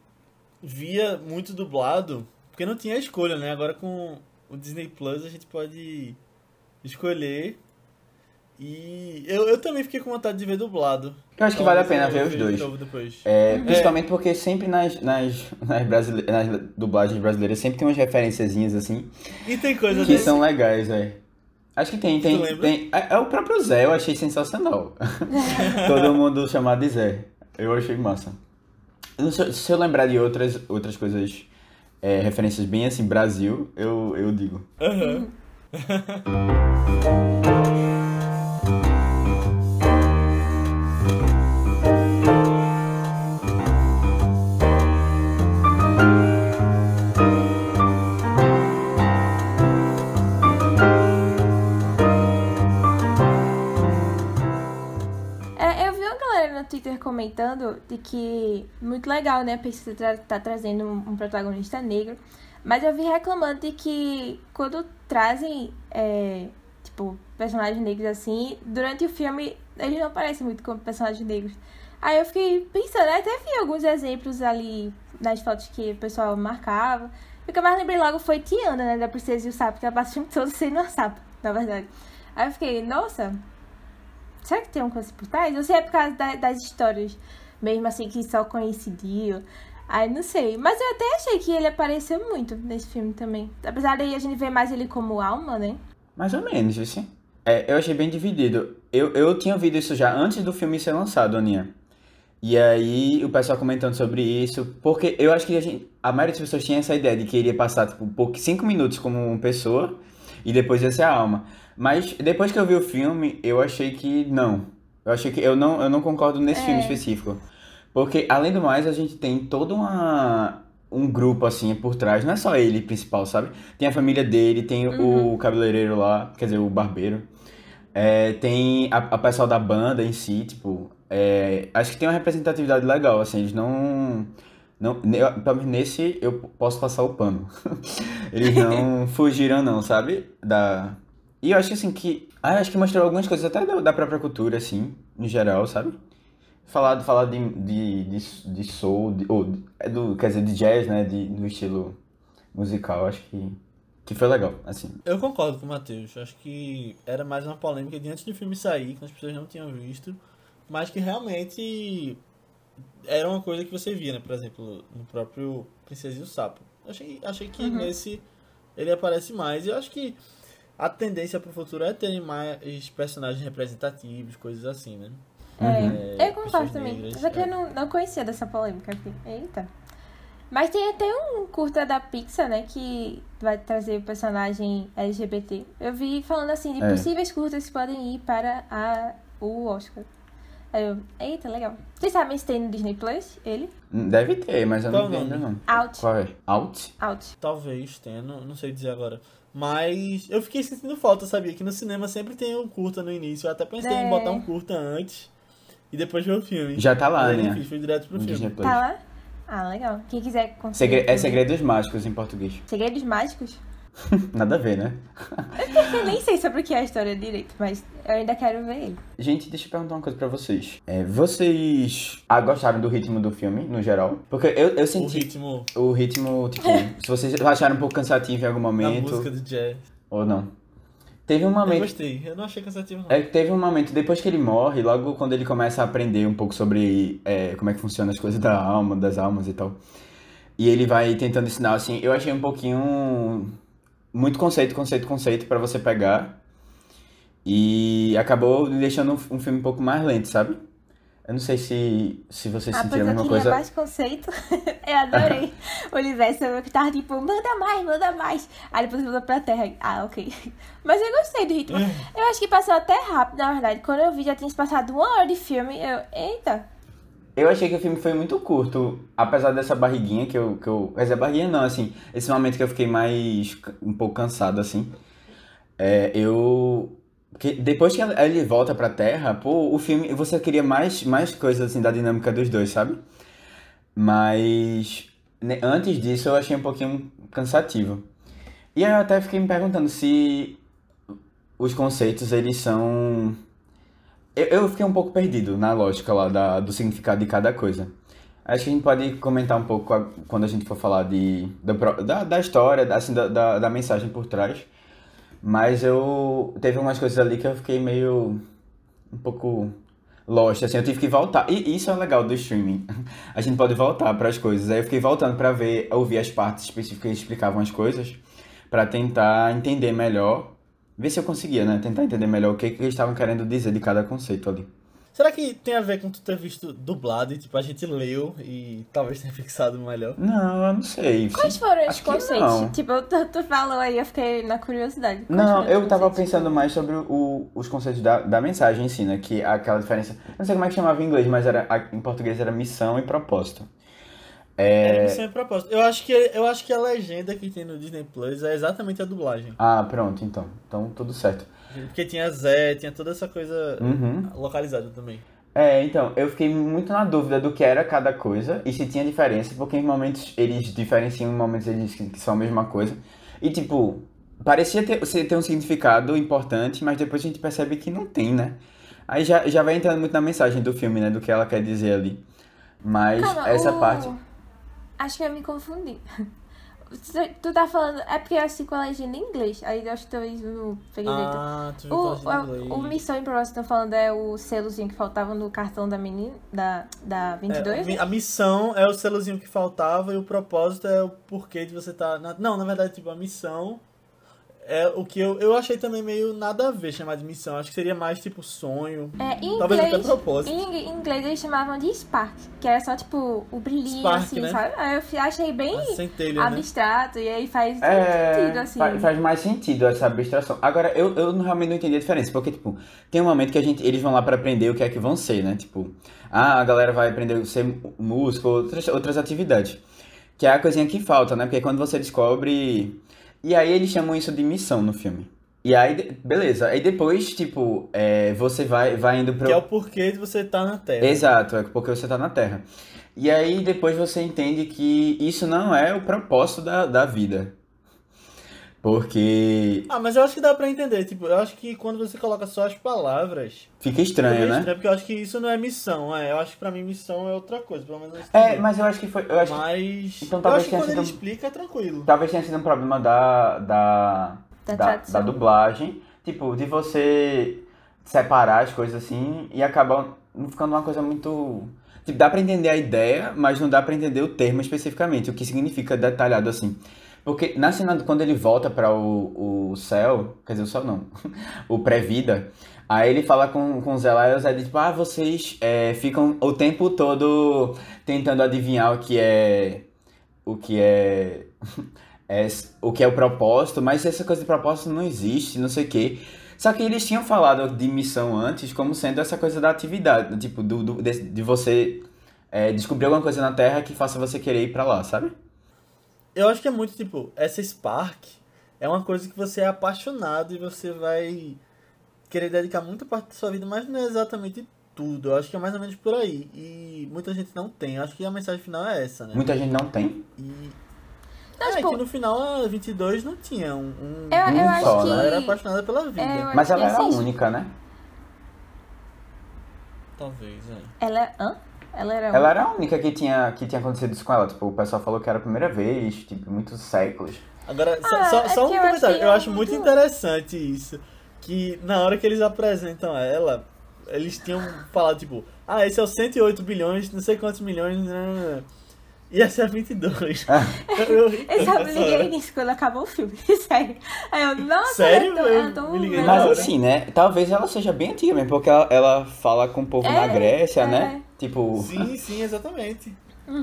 via muito dublado, porque não tinha escolha, né? Agora com o Disney Plus a gente pode escolher. E eu, eu também fiquei com vontade de ver dublado. Eu acho que vale a pena ver os veja dois. É, principalmente porque sempre nas, nas, nas, brasile... nas dublagens brasileiras sempre tem umas referenciazinhas assim E tem coisa que desse. são legais, velho. Acho que tem, tem, tem. É, é o próprio Zé, eu achei sensacional. [LAUGHS] Todo mundo chamado de Zé. Eu achei massa. Eu não sei- se eu lembrar de outras, outras coisas, é, referências bem assim, Brasil, eu, eu digo. Aham. É, [LAUGHS] comentando de que muito legal, né? A Pixar tra tá trazendo um, um protagonista negro. Mas eu vi reclamando de que quando trazem, é, tipo, personagens negros assim, durante o filme eles não aparecem muito como personagens negros. Aí eu fiquei pensando, até vi alguns exemplos ali nas fotos que o pessoal marcava. O que eu mais lembrei logo foi Tiana, né? Da Princesa e o Sapo, que ela passa o filme todo sendo uma sapo, na verdade. Aí eu fiquei, nossa, Será que tem uma coisa por trás? Ou se é por causa da- das histórias, mesmo assim, que só coincidiu? Ai, não sei. Mas eu até achei que ele apareceu muito nesse filme também. Apesar daí a gente ver mais ele como alma, né? Mais ou menos, assim. É, eu achei bem dividido. Eu, eu tinha ouvido isso já antes do filme ser lançado, Aninha. E aí o pessoal comentando sobre isso, porque eu acho que a, gente, a maioria das pessoas tinha essa ideia de que iria passar tipo, cinco minutos como uma pessoa e depois ia ser a alma. Mas depois que eu vi o filme, eu achei que não. Eu achei que eu não, eu não concordo nesse É. filme específico. Porque, além do mais, a gente tem todo uma, um grupo, assim, por trás. Não é só ele principal, sabe? Tem a família dele, tem o cabeleireiro lá, quer dizer, o barbeiro. É, tem a, a pessoal da banda em si, tipo... é, acho que tem uma representatividade legal, assim, eles não... não menos nesse eu posso passar o pano. [LAUGHS] Eles não [LAUGHS] fugiram não, sabe? Da... E eu acho assim que... Ah, acho que mostrou algumas coisas até da, da própria cultura, assim, no geral, sabe? Falar, falar de, de, de, de soul, de, ou, é do, quer dizer, de jazz, né? De, do estilo musical, acho que, que foi legal, assim. Eu concordo com o Matheus. Acho que era mais uma polêmica de antes do filme sair, que as pessoas não tinham visto, mas que realmente era uma coisa que você via, né? Por exemplo, no próprio Princesa e o Sapo. Achei, achei que nesse ele aparece mais. E eu acho que a tendência pro futuro é ter mais personagens representativos, coisas assim, né? É, É, eu concordo também. negras, Só que é. eu não, não conhecia dessa polêmica aqui. Eita. Mas tem até um curta da Pixar, né? Que vai trazer o personagem LGBT. Eu vi falando assim de É. possíveis curtas que podem ir para a, o Oscar. Aí eu, eita, legal. Vocês sabem se tem no Disney Plus, ele? Deve ter, mas eu Qual não vi ainda não. Out. Qual é? Out? Out. Talvez tenha, não, não sei dizer agora. Mas eu fiquei sentindo falta, sabia? Que no cinema sempre tem um curta no início. Eu até pensei É. em botar um curta antes e depois ver o filme. Já tá lá, né? fiz, fui direto pro No filme. Tá lá? Ah, legal. Quem quiser conseguir. Segre- É Segredos Mágicos em português. Segredos Mágicos? [LAUGHS] Nada a ver, né? Eu nem sei sobre o que é a história direito, mas eu ainda quero ver ele. Gente, deixa eu perguntar uma coisa pra vocês. É, vocês ah, gostaram do ritmo do filme, no geral? Porque eu, eu O senti ritmo o ritmo, tipo, [LAUGHS] se vocês acharam um pouco cansativo em algum momento música do jazz. ou não. Teve um Eu momento. gostei, eu não achei cansativo não. É que teve um momento, depois que ele morre, logo quando ele começa a aprender um pouco sobre é, como é que funciona as coisas da alma, das almas e tal. E ele vai tentando ensinar, assim, eu achei um pouquinho. Muito conceito, conceito, conceito pra você pegar. E acabou deixando um, um filme um pouco mais lento, sabe? Eu não sei se, se vocês Ah, pois sentiram a eu coisa. mais conceito. [LAUGHS] eu adorei o universo. Eu que tava tipo, manda mais, manda mais. Aí depois mudou pra terra. Ah, ok. [LAUGHS] Mas eu gostei do ritmo. Eu acho que passou até rápido, na verdade. Quando eu vi, já tinha se passado uma hora de filme. Eu, eita. Eu achei que o filme foi muito curto, apesar dessa barriguinha que eu. Que eu quer dizer, barriguinha não, assim. Esse momento que eu fiquei mais. um pouco cansado, assim. É, eu. Porque depois que ele volta pra Terra, pô, o filme. Você queria mais, mais coisas, assim, da dinâmica dos dois, sabe? Mas. né, antes disso eu achei um pouquinho cansativo. E aí eu até fiquei me perguntando se os conceitos eles são. Eu, eu fiquei um pouco perdido na lógica lá da, do significado de cada coisa. Acho que a gente pode comentar um pouco quando a gente for falar de, da, da, história, da- assim, da, da, da mensagem por trás. Mas eu. Teve umas coisas ali que eu fiquei meio. um pouco lost, assim, eu tive que voltar. E isso é legal do streaming. [LAUGHS] A gente pode voltar para as coisas. Aí eu fiquei voltando para ver, ouvir as partes específicas que explicavam as coisas, para tentar entender melhor. Ver se eu conseguia, né? Tentar entender melhor o que, que eles estavam querendo dizer de cada conceito ali. Será que tem a ver com tu ter visto dublado e tipo, a gente leu e talvez tenha fixado melhor? Não, eu não sei. Quais foram os conceitos? não. Tipo, tu, tu falou aí, eu fiquei na curiosidade. Quais Não, eu tava pensando mais sobre o- os conceitos da, da mensagem em si, né? Que é aquela diferença. Eu não sei como é que chamava em inglês, mas era, em português era missão e propósito. É, missão e propósito. Eu acho, que, eu acho que a legenda que tem no Disney Plus é exatamente a dublagem. Ah, pronto, então. Então tudo certo. Porque tinha Zé, tinha toda essa coisa Uhum. localizada também. É, então, eu fiquei muito na dúvida do que era cada coisa e se tinha diferença, porque em momentos eles diferenciam, em momentos eles dizem que são a mesma coisa. E tipo, parecia ter, ter um significado importante, mas depois a gente percebe que não tem, né? Aí já, já vai entrando muito na mensagem do filme, né? Do que ela quer dizer ali. Mas Calma, essa o- parte. Acho que eu me confundi. Tu, tá falando. É porque eu assisti com a legenda em inglês. Aí eu acho que talvez eu não peguei direito. Ah, tu viu O, o, o Missão Propósito que estão falando é o selozinho que faltava no cartão da menina, da, da 22? É, a missão é o selozinho que faltava e o propósito é o porquê de você estar. Na... Não, na verdade, tipo, a missão é o que eu, eu achei também meio nada a ver chamar de missão. Acho que seria mais tipo sonho. É, em Talvez até inglês, propósito. em, em inglês eles chamavam de Spark, que era só tipo o brilhinho, Spark, assim, né? sabe? Aí eu achei bem né? abstrato, e aí faz É, sentido, assim. fa- faz mais sentido essa abstração. Agora, eu, eu não- realmente não entendi a diferença, porque, tipo, tem um momento que a gente, eles vão lá pra aprender o que é que vão ser, né? Tipo, ah, a galera vai aprender a ser músico, outras, outras atividades. Que é a coisinha que falta, né? Porque quando você descobre... E aí eles chamam isso de missão no filme. E aí, beleza. Aí depois, tipo, é, você vai, vai indo pro... Que é o porquê de você estar na Terra. Exato, é porque você tá na Terra. E aí depois você entende que isso não é o propósito da, da vida. Porque Ah, mas eu acho que dá pra entender. Tipo, eu acho que quando você coloca só as palavras. fica estranho, é né? estranho, porque eu acho que isso não é missão. É, eu acho que pra mim missão é outra coisa, pelo menos eu É, mas eu acho que foi. Eu acho que, Mas. Então eu talvez acho que quando ele sido um- explica é tranquilo. talvez tenha sido um problema da. da. Da da, da dublagem. Tipo, de você separar as coisas assim e acabar não ficando uma coisa muito. Tipo, dá pra entender a ideia, mas não dá pra entender o termo especificamente, o que significa detalhado assim. Porque na cena, do- quando ele volta para o, o céu, quer dizer, o céu não, [LAUGHS] o pré-vida, aí ele fala com, com o Zé lá e o Zé diz, tipo, ah, vocês é, ficam o tempo todo tentando adivinhar o que é. O que é. [LAUGHS] é o que é o propósito, mas essa coisa de propósito não existe, não sei o quê. Só que eles tinham falado de missão antes como sendo essa coisa da atividade, tipo, do, do- de, de você é, descobrir alguma coisa na Terra que faça você querer ir pra lá, sabe? Eu acho que é muito tipo, essa Spark é uma coisa que você é apaixonado e você vai querer dedicar muita parte da sua vida, mas não é exatamente tudo. Eu acho que é mais ou menos por aí. E muita gente não tem. Eu acho que a mensagem final é essa, né? Muita gente não tem. E. Não, é tipo- que no final a 22 não tinha um. um- Eu, eu Um acho só, que. né? Ela era apaixonada pela vida. É, eu Mas que ela era a assim, única, né? Talvez, é. Ela. Hã? Ela era. Ela era a única que tinha, que tinha acontecido isso com ela. Tipo, o pessoal falou que era a primeira vez, tipo, muitos séculos. Agora, só, Ah, só, é só um eu comentário. Eu acho muito interessante isso. Que na hora que eles apresentam ela, eles tinham falado, tipo, ah, esse é o 108 bilhões, não sei quantos milhões. né, né, né. E esse é 22. eu, eu Eu só tanto me essa liguei nisso quando acabou o filme, [LAUGHS] sério. Aí eu, nossa, Sério? Eu liguei velha. na Mas assim, né? Talvez ela seja bem antiga mesmo, porque ela, ela fala com o povo É, na Grécia, é. né? Tipo, Sim, sim, exatamente.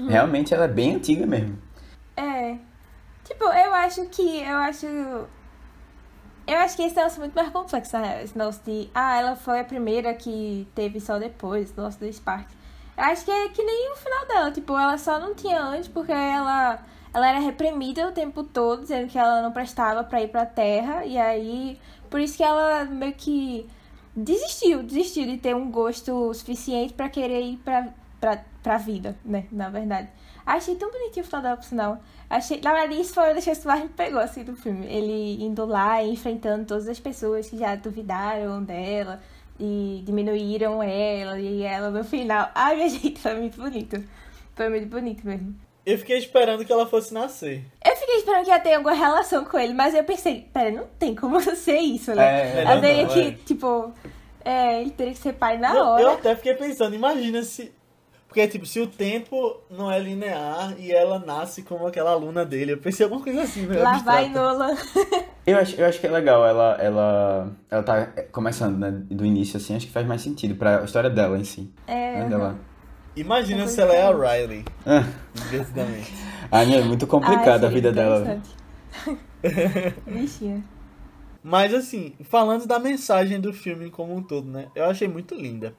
realmente ela é bem antiga mesmo. É. Tipo, eu acho que. Eu acho. Eu acho que esse negócio é muito mais complexo, né? Esse negócio de. Ah, ela foi a primeira que teve só depois, negócio do Spark. Acho que é que nem o final dela. Tipo, ela só não tinha antes porque ela. Ela era reprimida o tempo todo, dizendo que ela não prestava pra ir pra Terra. E aí. Por isso que ela meio que desistiu, desistiu de ter um gosto suficiente pra querer ir pra, pra, pra vida, né? Na verdade. Achei tão bonitinho o final dela, por sinal. Achei, na verdade, isso foi uma das coisas que mais me pegou, assim, do filme. Ele indo lá e enfrentando todas as pessoas que já duvidaram dela e diminuíram ela. E ela no final. Ai, minha gente, foi muito bonito. Foi muito bonito mesmo. Eu fiquei esperando que ela fosse nascer. Eu fiquei esperando que ia ter alguma relação com ele, mas eu pensei, pera, não tem como [LAUGHS] ser isso, né? É, Melhor Ela teria que, é. tipo. É, ele teria que ser pai na eu, hora. eu até fiquei pensando, imagina se. Porque, tipo, se o tempo não é linear e ela nasce como aquela aluna dele. Eu pensei alguma coisa assim, né? Lá abstrata. vai Nola. Eu acho, eu acho que é legal ela, ela, ela tá começando, né? Do início, assim, acho que faz mais sentido pra história dela em si. É. Né, dela. Imagina Uma se ela é a. Riley. Ah, meu, [LAUGHS] é muito complicada Ai, a vida dela. velho. interessante. [LAUGHS] Bichinha. Mas assim, falando da mensagem do filme como um todo, né? Eu achei muito linda.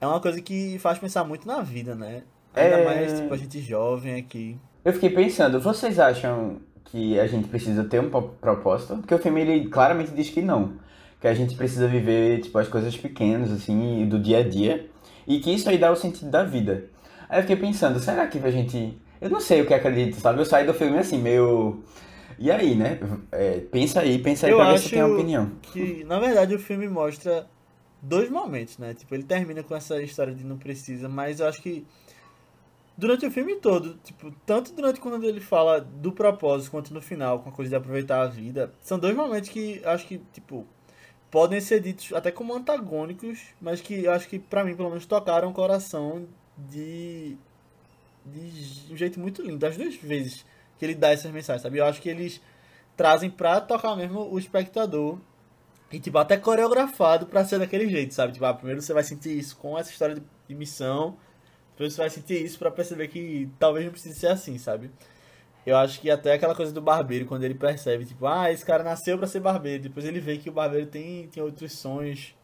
É uma coisa que faz pensar muito na vida, né? Ainda É. mais, tipo, a gente jovem aqui. Eu fiquei pensando, vocês acham que a gente precisa ter um propósito? Porque o filme, ele claramente diz que não. Que a gente precisa viver, tipo, as coisas pequenas, assim, do dia a dia. E que isso aí dá o sentido da vida. Aí eu fiquei pensando, será que a gente... Eu não sei o que acredito, sabe? Eu saí do filme assim, meio... E aí, né? É, pensa aí, pensa aí Eu pra ver se tem uma opinião. que, na verdade, o filme mostra dois momentos, né? Tipo, ele termina com essa história de não precisa, mas eu acho que durante o filme todo, tipo, tanto durante quando ele fala do propósito quanto no final, com a coisa de aproveitar a vida, são dois momentos que acho que, tipo, podem ser ditos até como antagônicos, mas que eu acho que pra mim, pelo menos, tocaram o coração de de um jeito muito lindo, das duas vezes que ele dá essas mensagens, sabe? Eu acho que eles trazem pra tocar mesmo o espectador e, tipo, até coreografado pra ser daquele jeito, sabe? Tipo, ah, primeiro você vai sentir isso com essa história de, de missão, depois você vai sentir isso pra perceber que talvez não precise ser assim, sabe? Eu acho que até aquela coisa do barbeiro, quando ele percebe, tipo, ah, esse cara nasceu pra ser barbeiro, depois ele vê que o barbeiro tem, tem outros sonhos.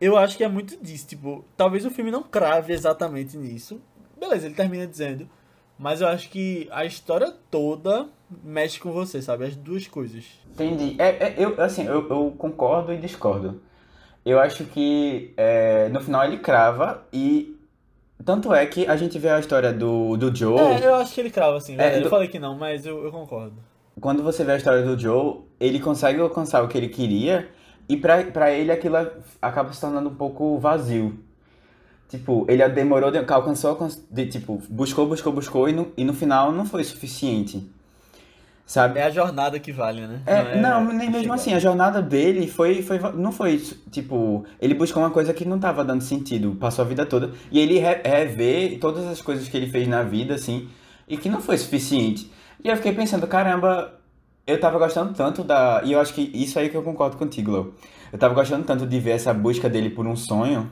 Eu acho que é muito disso, tipo, talvez o filme não crave exatamente nisso. Beleza, ele termina dizendo, mas eu acho que a história toda mexe com você, sabe? As duas coisas. Entendi. É, é, eu, assim, eu, eu concordo e discordo. Eu acho que é, no final ele crava e... Tanto é que a gente vê a história do, do Joe... É, eu acho que ele crava, assim, verdade. do- Eu falei que não, mas eu, eu concordo. quando você vê a história do Joe, ele consegue alcançar o que ele queria e pra, pra ele aquilo acaba se tornando um pouco vazio. Tipo, ele demorou, de, alcançou, alcançou de, tipo, buscou, buscou, buscou e no, e no final não foi suficiente. Sabe? É a jornada que vale, né? É, não, nem chegar. mesmo assim, a jornada dele foi, foi, não foi, tipo, ele buscou uma coisa que não tava dando sentido, passou a vida toda, e ele re- revê todas as coisas que ele fez na vida, assim, e que não foi suficiente. E eu fiquei pensando, caramba, eu tava gostando tanto da, e eu acho que isso aí que eu concordo contigo, Léo. Eu tava gostando tanto de ver essa busca dele por um sonho,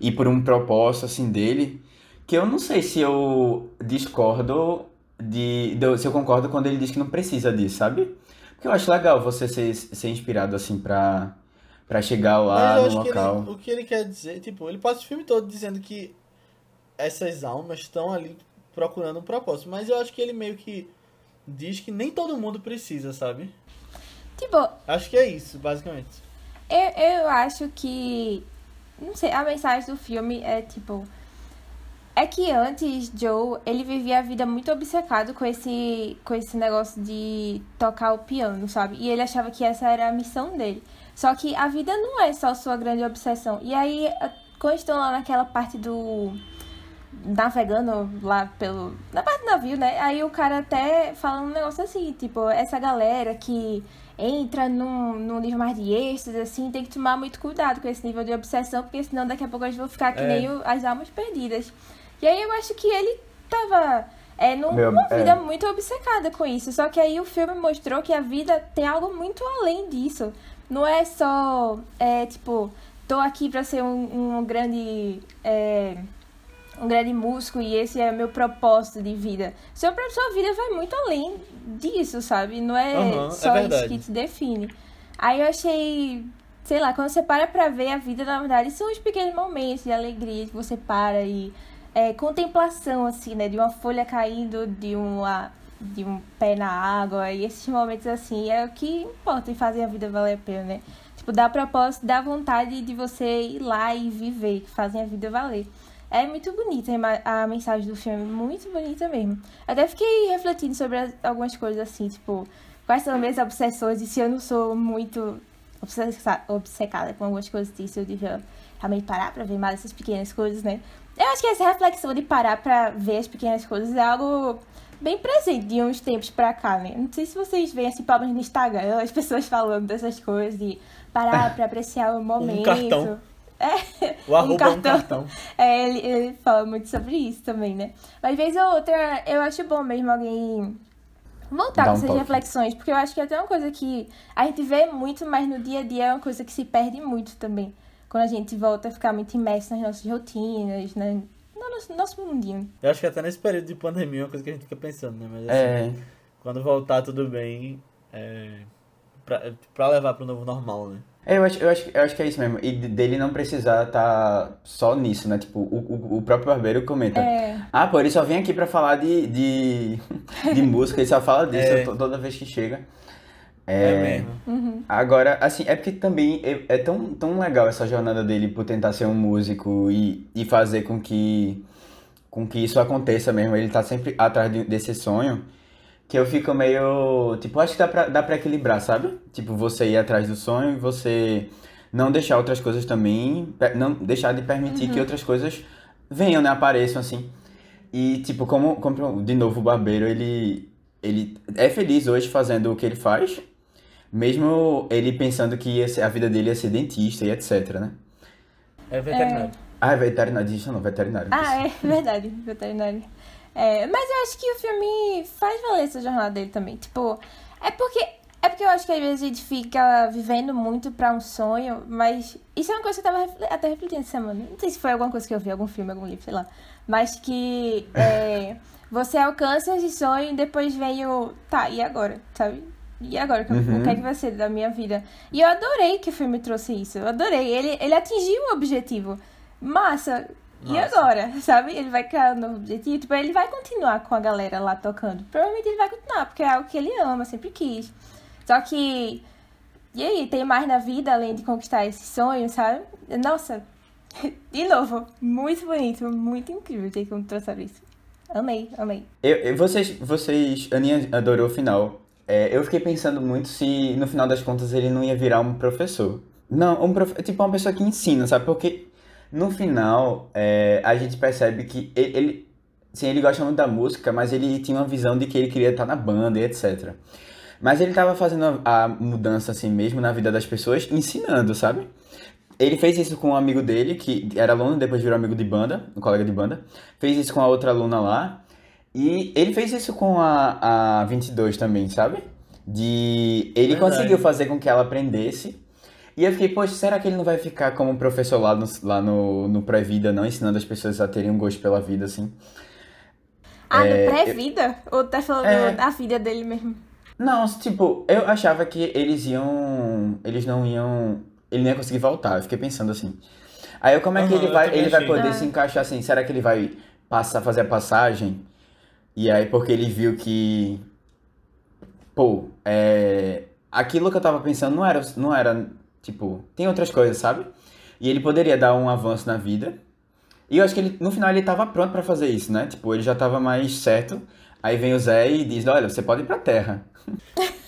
e por um propósito, assim, dele, que eu não sei se eu discordo de, de- se eu concordo quando ele diz que não precisa disso, sabe? Porque eu acho legal você ser, ser inspirado assim pra, pra chegar Mas lá eu no acho que local. ele, o que ele quer dizer, tipo, ele passa o filme todo dizendo que essas almas estão ali procurando um propósito. Mas eu acho que ele meio que diz que nem todo mundo precisa, sabe? Tipo, Acho que é isso, basicamente. eu, eu acho que. Não sei, a mensagem do filme é tipo. É que antes, Joe, ele vivia a vida muito obcecado com esse, com esse negócio de tocar o piano, sabe? E ele achava que essa era a missão dele. Só que a vida não é só sua grande obsessão. E aí, a- quando estão lá naquela parte do. navegando lá pelo. na parte do navio, né? Aí o cara até fala um negócio assim, tipo, essa galera que entra num, num nível mais de êxtase, assim, tem que tomar muito cuidado com esse nível de obsessão, porque senão daqui a pouco eles vão ficar que É. nem as almas perdidas. E aí eu acho que ele tava é, num- Meu, numa é. vida muito obcecada com isso. Só que aí o filme mostrou que a vida tem algo muito além disso. Não é só, é, tipo, tô aqui pra ser um, um grande. é, um grande músico e esse é meu propósito de vida. Sua, sua vida vai muito além disso, sabe? Não é é só isso verdade. que te define. Aí eu achei, sei lá, quando você para pra ver a vida, na verdade, são os pequenos momentos de alegria que você para e é, contemplação, assim, né? De uma folha caindo, de uma de um pé na água e esses momentos assim é o que importa em fazer a vida valer a pena, né? Tipo, dá propósito, dá vontade de você ir lá e viver, que fazem a vida valer. É muito bonita a mensagem do filme, muito bonita mesmo. Até fiquei refletindo sobre as- algumas coisas assim, tipo, quais são as minhas obsessões e se eu não sou muito obceca- obcecada com algumas coisas disso, eu devia realmente parar pra ver mais essas pequenas coisas, né? Eu acho que essa reflexão de parar pra ver as pequenas coisas é algo bem presente de uns tempos pra cá, né? Não sei se vocês veem assim, pelo menos no Instagram, as pessoas falando dessas coisas, de parar pra apreciar o [LAUGHS] momento. cartão. É, [LAUGHS] O arroba é um cartão. [LAUGHS] é, ele, ele fala muito sobre isso também, né? Mas vez ou outra, eu acho bom mesmo alguém voltar Dá com um essas toque. reflexões, porque eu acho que é até uma coisa que a gente vê muito, mas no dia a dia é uma coisa que se perde muito também. Quando a gente volta a ficar muito imerso nas nossas rotinas, né? no nosso, nosso mundinho. Eu acho que até nesse período de pandemia é uma coisa que a gente fica pensando, né? Mas assim, É, quando voltar tudo bem, é. Pra, pra levar pro novo normal, né? É, eu acho, eu, acho, eu acho que é isso mesmo. E de- dele não precisar estar só nisso, né? Tipo, o, o, o próprio barbeiro comenta. É, Ah, pô, ele só vem aqui pra falar de, de, [LAUGHS] de música, ele só fala disso É. to- toda vez que chega. É, mesmo. uhum. Agora, assim, é porque também é, é tão, tão legal essa jornada dele por tentar ser um músico e, e fazer com que, com que isso aconteça mesmo. Ele tá sempre atrás de- desse sonho, que eu fico meio. Tipo, acho que dá pra, dá pra equilibrar, sabe? Tipo, você ir atrás do sonho e você não deixar outras coisas também. Não deixar de permitir que outras coisas venham, né? Apareçam assim. E, tipo, como, como de novo o barbeiro, ele, ele é feliz hoje fazendo o que ele faz. Mesmo ele pensando que ia ser- a vida dele ia ser dentista e etc, né? É veterinário. Ah, é veterinarista não, veterinário. Ah, é [LAUGHS] verdade, veterinário. É, mas eu acho que o filme faz valer essa jornada dele também. Tipo, é porque. É porque eu acho que às vezes a gente fica vivendo muito pra um sonho, mas isso é uma coisa que eu tava até refletindo essa semana. Não sei se foi alguma coisa que eu vi, algum filme, algum livro, sei lá. Mas que é, [LAUGHS] você alcança esse sonho e depois vem o. Tá, e agora? Sabe? E agora? Uhum. O que é que vai ser da minha vida? E eu adorei que o filme trouxe isso. Eu adorei. Ele, ele atingiu o objetivo. Massa. E Massa. agora? [LAUGHS] Sabe? Ele vai criar um novo objetivo. Tipo, ele vai continuar com a galera lá tocando. Provavelmente ele vai continuar, porque é algo que ele ama, sempre quis. Só que. E aí, tem mais na vida além de conquistar esse sonho, sabe? Nossa, [LAUGHS] de novo, muito bonito, muito incrível ter como trouxer isso. Amei, amei. Eu, eu- vocês, vocês, Aninha adorou o final. É, eu fiquei pensando muito se no final das contas ele não ia virar um professor. Não, um prof, tipo uma pessoa que ensina, sabe? Porque no final é, a gente percebe que ele, ele, sim, ele gosta muito da música, mas ele tinha uma visão de que ele queria estar na banda e etc. Mas ele tava fazendo a, a mudança assim mesmo na vida das pessoas, ensinando, sabe? Ele fez isso com um amigo dele, que era aluno, depois virou amigo de banda, um colega de banda. Fez isso com a outra aluna lá. E ele fez isso com a, a 22 também, sabe? De... Ele Verdade. conseguiu fazer com que ela aprendesse. E eu fiquei, poxa, será que ele não vai ficar como um professor lá no, lá no, no pré-vida, não? Ensinando as pessoas a terem um gosto pela vida, assim. Ah, É, no pré-vida? Ou tá falando É. da vida dele mesmo? Não, tipo, eu achava que eles iam. Eles não iam. ele não ia conseguir voltar. Eu fiquei pensando assim. Aí eu, como é que Aham, ele eu vai, ele vai poder Ah. se encaixar assim? Será que ele vai passar, fazer a passagem? E aí, porque ele viu que, pô, é, aquilo que eu tava pensando não era, não era, tipo, tem outras coisas, sabe? E ele poderia dar um avanço na vida. E eu acho que ele, no final ele tava pronto pra fazer isso, né? Tipo, ele já tava mais certo. Aí vem o Zé e diz, olha, você pode ir pra Terra. [LAUGHS]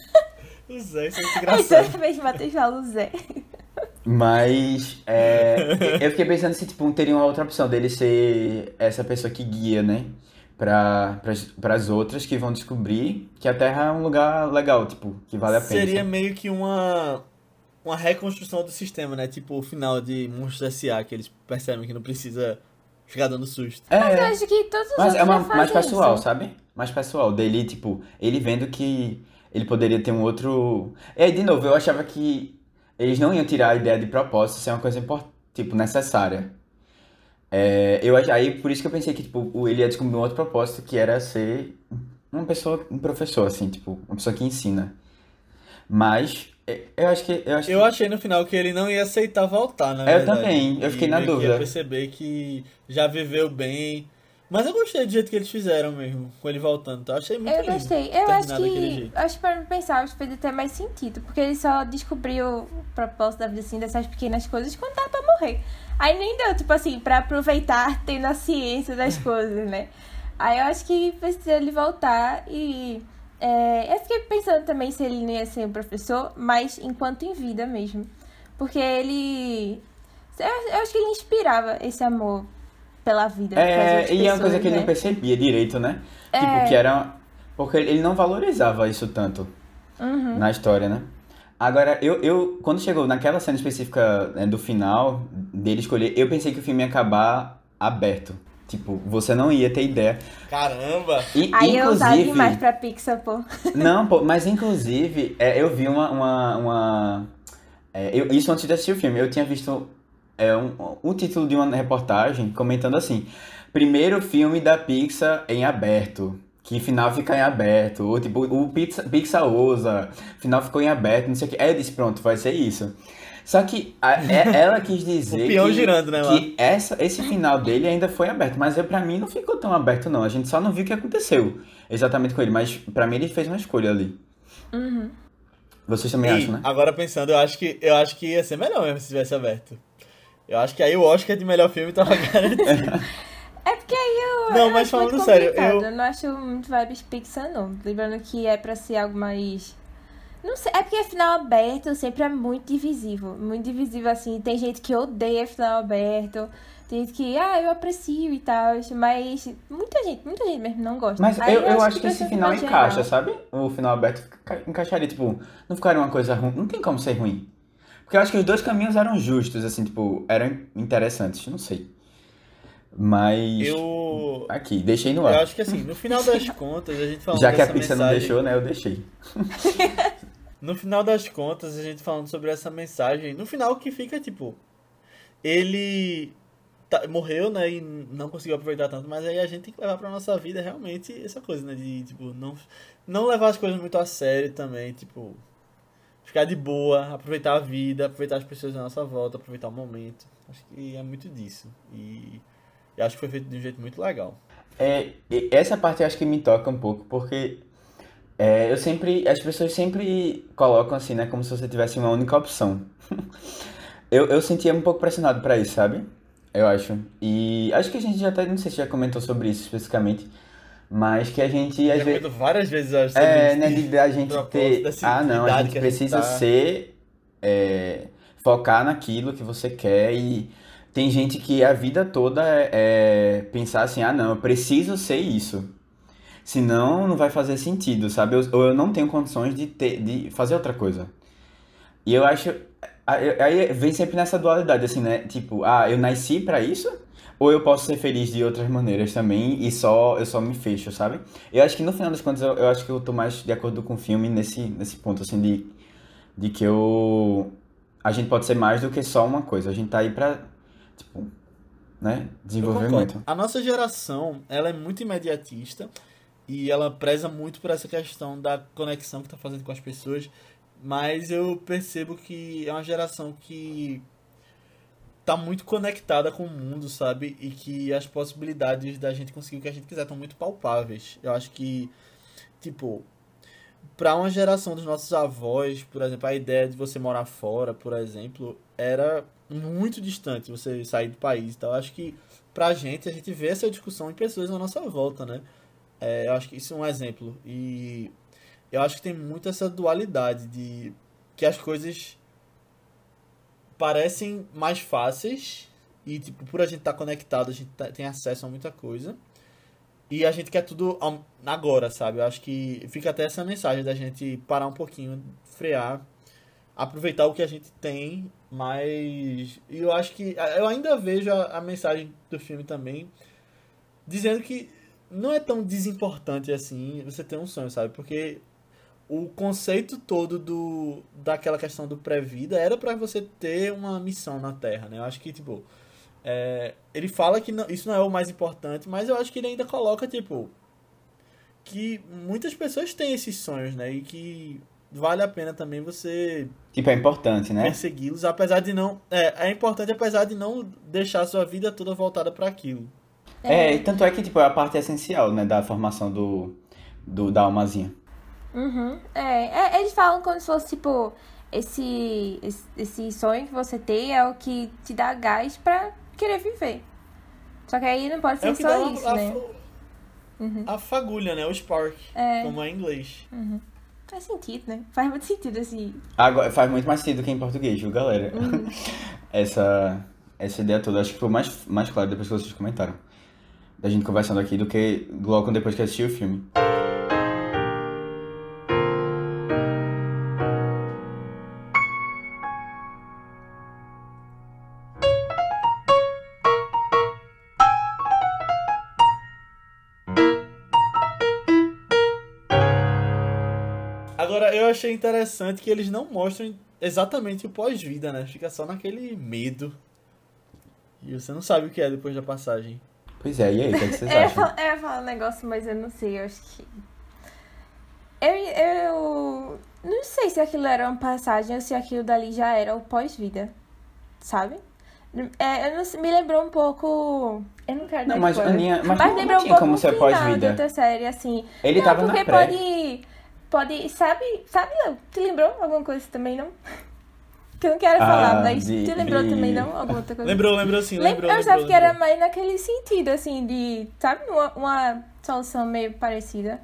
O Zé, isso é muito Aí engraçado. toda vez Matheus fala o Zé. Mas é, [LAUGHS] eu fiquei pensando se tipo, teria uma outra opção dele ser essa pessoa que guia, né? Para as outras que vão descobrir que a Terra é um lugar legal, tipo, que vale a pena. Seria sabe? meio que uma uma reconstrução do sistema, né? Tipo o final de Monstros S.A. que eles percebem que não precisa ficar dando susto. É, Mas eu acho que todos os mas é uma, mais pessoal, isso. sabe? Mais pessoal. Dele, tipo, ele vendo que ele poderia ter um outro. É, de novo, eu achava que eles não iam tirar a ideia de propósito, isso é uma coisa importante, tipo, necessária. É, eu, aí, por isso que eu pensei que, tipo, o- ele ia descobrir um outro propósito, que era ser uma pessoa, um professor, assim, tipo, uma pessoa que ensina. Mas, é, eu acho que, eu acho Eu que achei no final que ele não ia aceitar voltar, na Eu verdade. também, eu fiquei E na dúvida. Ia perceber que já viveu bem. Mas eu gostei do jeito que eles fizeram mesmo, com ele voltando. Tá? Achei muito Eu lindo gostei. Eu acho que. Acho para pensar, acho que fez até mais sentido. Porque ele só descobriu o propósito da vida assim, dessas pequenas coisas quando tava pra morrer. Aí nem deu, tipo assim, pra aproveitar [LAUGHS] tendo a ciência das coisas, né? Aí eu acho que precisa ele voltar e. É, eu fiquei pensando também se ele não ia ser um professor, mas enquanto em vida mesmo. Porque ele. Eu, eu acho que ele inspirava esse amor pela vida. É, e é uma coisa que ele né? não percebia direito, né? É. Tipo, que era. Porque ele não valorizava isso tanto Uhum. na história, né? Agora, eu, eu quando chegou naquela cena específica né, do final, dele escolher, eu pensei que o filme ia acabar aberto. Tipo, você não ia ter ideia. Caramba! E, Aí eu usava demais pra Pixar, pô. [LAUGHS] Não, pô, mas inclusive, é, eu vi uma. uma, uma- é, eu- isso antes de assistir o filme, eu tinha visto é, um, um título de uma reportagem comentando assim: primeiro filme da Pixar em aberto. Que final fica em aberto. Ou tipo, o Pixar, usa, final ficou em aberto, não sei o que. Aí eu disse, pronto, vai ser isso. Só que a- é- [LAUGHS] ela quis dizer O que, girando, né, que essa, esse final dele ainda foi aberto. Mas pra mim não ficou tão aberto, não. A gente só não viu o que aconteceu exatamente com ele. Mas pra mim ele fez uma escolha ali. Uhum. Vocês também Ei, acham, né? Agora pensando, eu acho, que, eu acho que ia ser melhor mesmo se tivesse aberto. Eu acho que aí o Oscar de melhor filme tava [LAUGHS] garantido. [LAUGHS] É porque aí eu. Não, eu mas acho falando muito sério, complicado. eu- não acho muito vibes Pixar, não. Lembrando que é pra ser algo mais. Não sei, é porque final aberto sempre é muito divisível. Muito divisível, assim. Tem gente que odeia final aberto. Tem gente que, ah, eu aprecio e tal. Mas muita gente, muita gente mesmo não gosta. Mas Aí eu, eu acho que pra esse final encaixa, geral. sabe? O final aberto encaixaria, tipo, não ficaria uma coisa ruim. Não tem como ser ruim. Porque eu acho que os dois caminhos eram justos, assim, tipo, eram interessantes, não sei. Mas. Eu. Aqui, deixei no Eu ar. acho que assim, no final das [LAUGHS] contas, a gente falando Já que a Pixar não mensagem- deixou, né? Eu deixei. [LAUGHS] No final das contas, a gente falando sobre essa mensagem, no final o que fica, tipo, ele tá- morreu, né, e não conseguiu aproveitar tanto, mas aí a gente tem que levar pra nossa vida realmente essa coisa, né, de, tipo, não, não levar as coisas muito a sério também, tipo, ficar de boa, aproveitar a vida, aproveitar as pessoas à nossa volta, aproveitar o momento. Acho que é muito disso. E eu acho que foi feito de um jeito muito legal. É, e essa parte eu acho que me toca um pouco, porque é, eu sempre, as pessoas sempre colocam assim, né, como se você tivesse uma única opção. [LAUGHS] Eu, eu sentia um pouco pressionado pra isso, sabe? Eu acho. E acho que a gente já até, não sei se já comentou sobre isso especificamente, mas que a gente às vezes. várias vezes, eu acho, É, né, de- a gente ter. Ah, não, a gente que a gente precisa tá. ser. é, focar naquilo que você quer e tem gente que a vida toda é, é pensar assim: ah, não, eu preciso ser isso. Senão não vai fazer sentido, sabe? Eu- Ou eu não tenho condições de ter, de fazer outra coisa. E eu acho. Aí vem sempre nessa dualidade, assim, né? Tipo, ah, eu nasci pra isso? Ou eu posso ser feliz de outras maneiras também e só eu só me fecho, sabe? Eu acho que no final das contas eu, eu acho que eu tô mais de acordo com o filme nesse, nesse ponto, assim, de, de que eu. A gente pode ser mais do que só uma coisa. A gente tá aí pra, tipo, né? Desenvolver muito. A nossa geração, ela é muito imediatista e ela preza muito por essa questão da conexão que tá fazendo com as pessoas, Mas eu percebo que é uma geração que tá muito conectada com o mundo, sabe? E que as possibilidades da gente conseguir o que a gente quiser estão muito palpáveis. Eu acho que, tipo, para uma geração dos nossos avós, por exemplo, a ideia de você morar fora, por exemplo, era muito distante você sair do país e. Eu acho que pra gente, a gente vê essa discussão em pessoas à nossa volta, né? É, eu acho que isso é um exemplo. E eu acho que tem muito essa dualidade de que as coisas parecem mais fáceis e, tipo, por a gente estar tá conectado, a gente tá, tem acesso a muita coisa. E a gente quer tudo agora, sabe? Eu acho que fica até essa mensagem da gente parar um pouquinho, frear, aproveitar o que a gente tem, mas eu acho que eu ainda vejo a, a mensagem do filme também dizendo que não é tão desimportante assim você ter um sonho, sabe? Porque o conceito todo do daquela questão do pré-vida era para você ter uma missão na Terra, né? Eu acho que tipo é, ele fala que não, isso não é o mais importante, mas eu acho que ele ainda coloca tipo que muitas pessoas têm esses sonhos, né? E que vale a pena também você tipo é importante, né? Persegui-los, apesar de não é, é importante apesar de não deixar a sua vida toda voltada para aquilo. É, e tanto é que tipo é a parte essencial, né, da formação do, do da almazinha. Uhum. É, é, eles falam como se fosse, tipo, esse, esse, esse sonho que você tem é o que te dá gás pra querer viver. Só que aí não pode ser é o que só isso, a, né? Uhum. A fagulha, né? O spark, É. como é em inglês. Uhum. Faz sentido, né? Faz muito sentido esse. Agora, faz muito mais sentido que em português, viu, galera? [LAUGHS] essa, essa ideia toda, acho que foi mais, mais claro depois que vocês comentaram. Da gente conversando aqui do que logo depois que assisti o filme. Achei interessante que eles não mostram exatamente o pós-vida, né? Fica só naquele medo. E você não sabe o que é depois da passagem. Pois é, e aí, o que, é que vocês Eu ia acham? falar, eu ia falar um negócio, mas eu não sei, eu acho que. Eu, eu não sei se aquilo era uma passagem ou se aquilo dali já era o pós-vida. Sabe? É, eu não sei, me lembrou um pouco. Eu não quero Não, dar mas, spoiler, Aninha, mas, mas não, lembrou um tinha pouco como o ser pós-vida. outra série, assim. Ele não, tava porque na pré. pode. Pode. Sabe? Sabe, não? Te lembrou alguma coisa também, não? [LAUGHS] Que eu não quero Ah, falar, mas de- te lembrou de- também, não? Alguma outra coisa? Lembrou, lembrou sim, Lem- lembrou. eu lembrou, achava que era mais naquele sentido, assim, de. Sabe? Uma, uma solução meio parecida.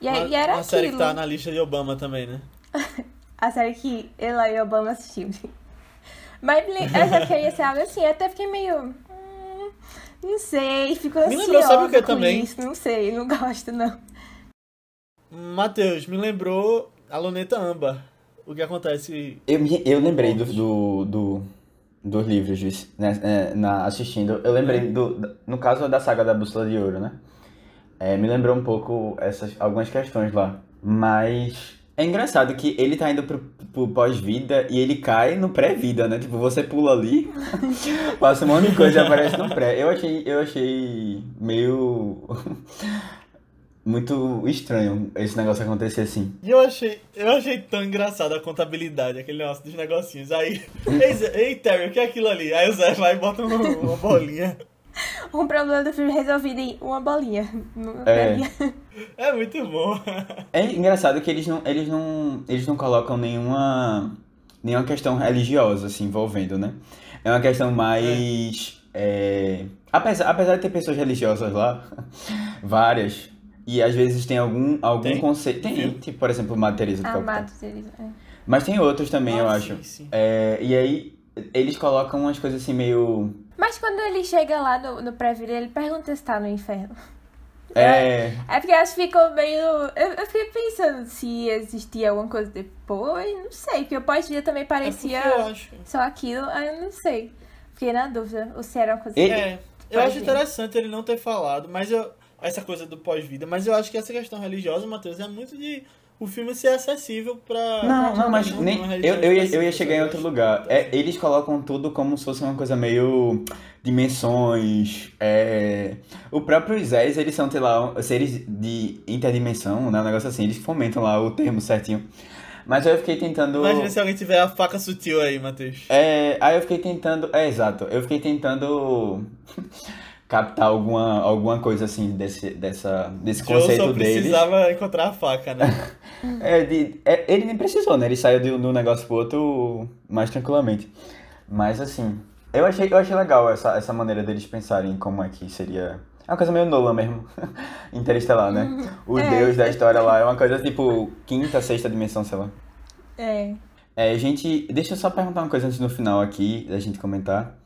E, aí- Uma, e era uma aquilo. série que tá na lista de Obama também, né? [LAUGHS] A série que ela e Obama assistimos. [LAUGHS] Mas me eu já queria ser algo assim, eu até fiquei meio. hum, não sei, ficou Me ansiosa lembrou, sabe o que com também? Isso, não sei, não gosto, não. Matheus, me lembrou a Luneta Âmbar. O que acontece. Eu, eu lembrei do, do, do- dos livros, né, é, na, assistindo. Eu lembrei, do, no caso da saga da Bússola de Ouro, né? É, me lembrou um pouco essas, algumas questões lá. Mas é engraçado que ele tá indo pro, pro pós-vida e ele cai no pré-vida, né? Tipo, você pula ali, [LAUGHS] passa um monte de coisa e aparece no pré. Eu achei, eu achei meio... Muito estranho esse negócio acontecer assim. E eu achei, eu achei tão engraçado a contabilidade, aquele negócio dos negocinhos. Aí, [LAUGHS] ei, Zé- ei Terry, o que é aquilo ali? Aí o Zé vai e bota uma, uma bolinha. [LAUGHS] Um problema do filme resolvido em uma bolinha. Uma É. bolinha. É muito bom. [LAUGHS] É engraçado que eles não, eles não, eles não colocam nenhuma, nenhuma questão religiosa assim envolvendo, né? É uma questão mais, é, apesar, apesar de ter pessoas religiosas lá, várias, e às vezes tem algum, algum Tem? conceito, tem, Sim. tipo, por exemplo, Madre Teresa de Calcutá. Amado deles. é. Mas tem outros também, eu Ah, acho. sim, sim. É, e aí eles colocam umas coisas assim meio, Mas quando ele chega lá no, no pré-vida, ele pergunta se tá no inferno. é, É porque eu acho que ficou meio. Eu, eu fiquei pensando se existia alguma coisa depois. Não sei, porque o pós-vida também É porque parecia eu acho. só aquilo. Aí eu não sei. Fiquei na dúvida. Ou se era uma coisa. É, eu acho interessante ele não ter falado, mas eu. Essa coisa do pós-vida, mas eu acho que essa questão religiosa, Matheus, é muito de o filme ser acessível pra. Não, não, mas nem, eu, eu, ia, eu ia chegar em outro lugar. É, eles colocam tudo como se fosse uma coisa meio dimensões. É... O próprio Zés, eles são, sei lá, seres de interdimensão, né? Um negócio assim, eles fomentam lá o termo certinho. Mas eu fiquei tentando. Imagina se alguém tiver a faca sutil aí, Matheus. É, aí eu fiquei tentando. É, exato. Eu fiquei tentando [LAUGHS] captar alguma, alguma coisa assim desse, dessa, desse Joe conceito só deles. precisava encontrar a faca, né? [LAUGHS] É, de- é, ele nem precisou, né? Ele saiu de, de um negócio pro outro mais tranquilamente. Mas assim, eu achei, eu achei legal essa, essa maneira deles pensarem como é que seria. É uma coisa meio Nolan mesmo. [LAUGHS] Interestelar, né? O É. deus da história lá é uma coisa tipo quinta, sexta dimensão, sei lá. É. É, gente, deixa eu só perguntar uma coisa antes no final aqui, da gente comentar.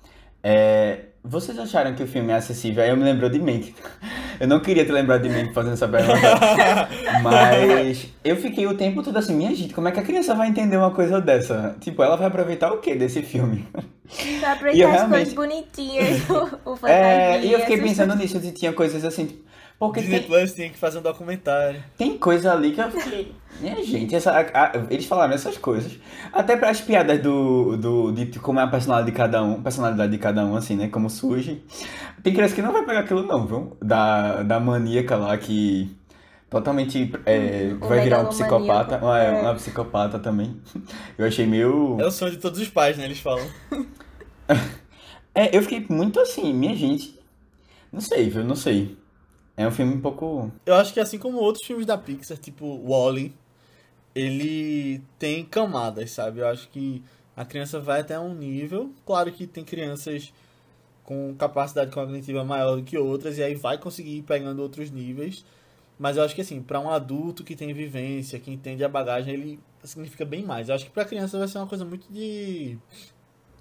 É, vocês acharam que o filme é acessível? Aí eu me lembrou de Mank. [LAUGHS] Eu não queria ter lembrado de Mank fazendo essa pergunta. [LAUGHS] Mas eu fiquei o tempo todo assim, minha gente, como é que a criança vai entender uma coisa dessa? Tipo, ela vai aproveitar o que desse filme? Eu aproveitar as realmente- coisas bonitinhas, o, [LAUGHS] o É, e eu fiquei pensando nisso, de- tinha coisas assim, tipo, porque Disney tem, Plus tinha que fazer um documentário. tem coisa ali que eu [LAUGHS] fiquei. Minha gente, essa, a- a- eles falaram essas coisas. Até para as piadas do, do, de como é a personalidade de cada um, personalidade de cada um, assim, né? Como surge. Tem criança que não vai pegar aquilo, não, viu? Da, da maníaca lá que totalmente é, O vai virar um psicopata. Uma, é. uma psicopata também. [LAUGHS] Eu achei meio. É o sonho de todos os pais, né? Eles falam. [LAUGHS] É, eu fiquei muito assim, minha gente. Não sei, viu? Não sei. É um filme um pouco. Eu acho que assim como outros filmes da Pixar, tipo Wall-E, ele tem camadas, sabe? Eu acho que a criança vai até um nível. Claro que tem crianças com capacidade cognitiva maior do que outras, e aí vai conseguir ir pegando outros níveis. Mas eu acho que assim, para um adulto que tem vivência, que entende a bagagem, ele significa bem mais. Eu acho que pra criança vai ser uma coisa muito de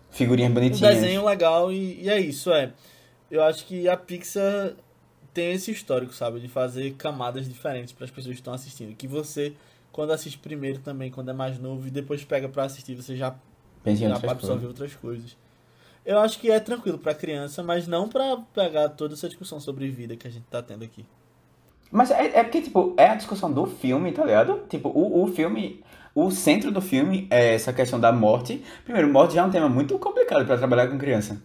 Figurinhas um bonitinhas. desenho legal e, e é isso, é. Eu acho que a Pixar tem esse histórico, sabe? De fazer camadas diferentes para as pessoas que estão assistindo. Que você, quando assiste primeiro também, quando é mais novo, e depois pega para assistir, você já, Pensa já outras absorve coisas. outras coisas. Eu acho que é tranquilo para criança, mas não para pegar toda essa discussão sobre vida que a gente tá tendo aqui. Mas é, é porque, tipo, é a discussão do filme, tá ligado? Tipo, o, o filme. O centro do filme é essa questão da morte. Primeiro, morte já é um tema muito complicado pra trabalhar com criança.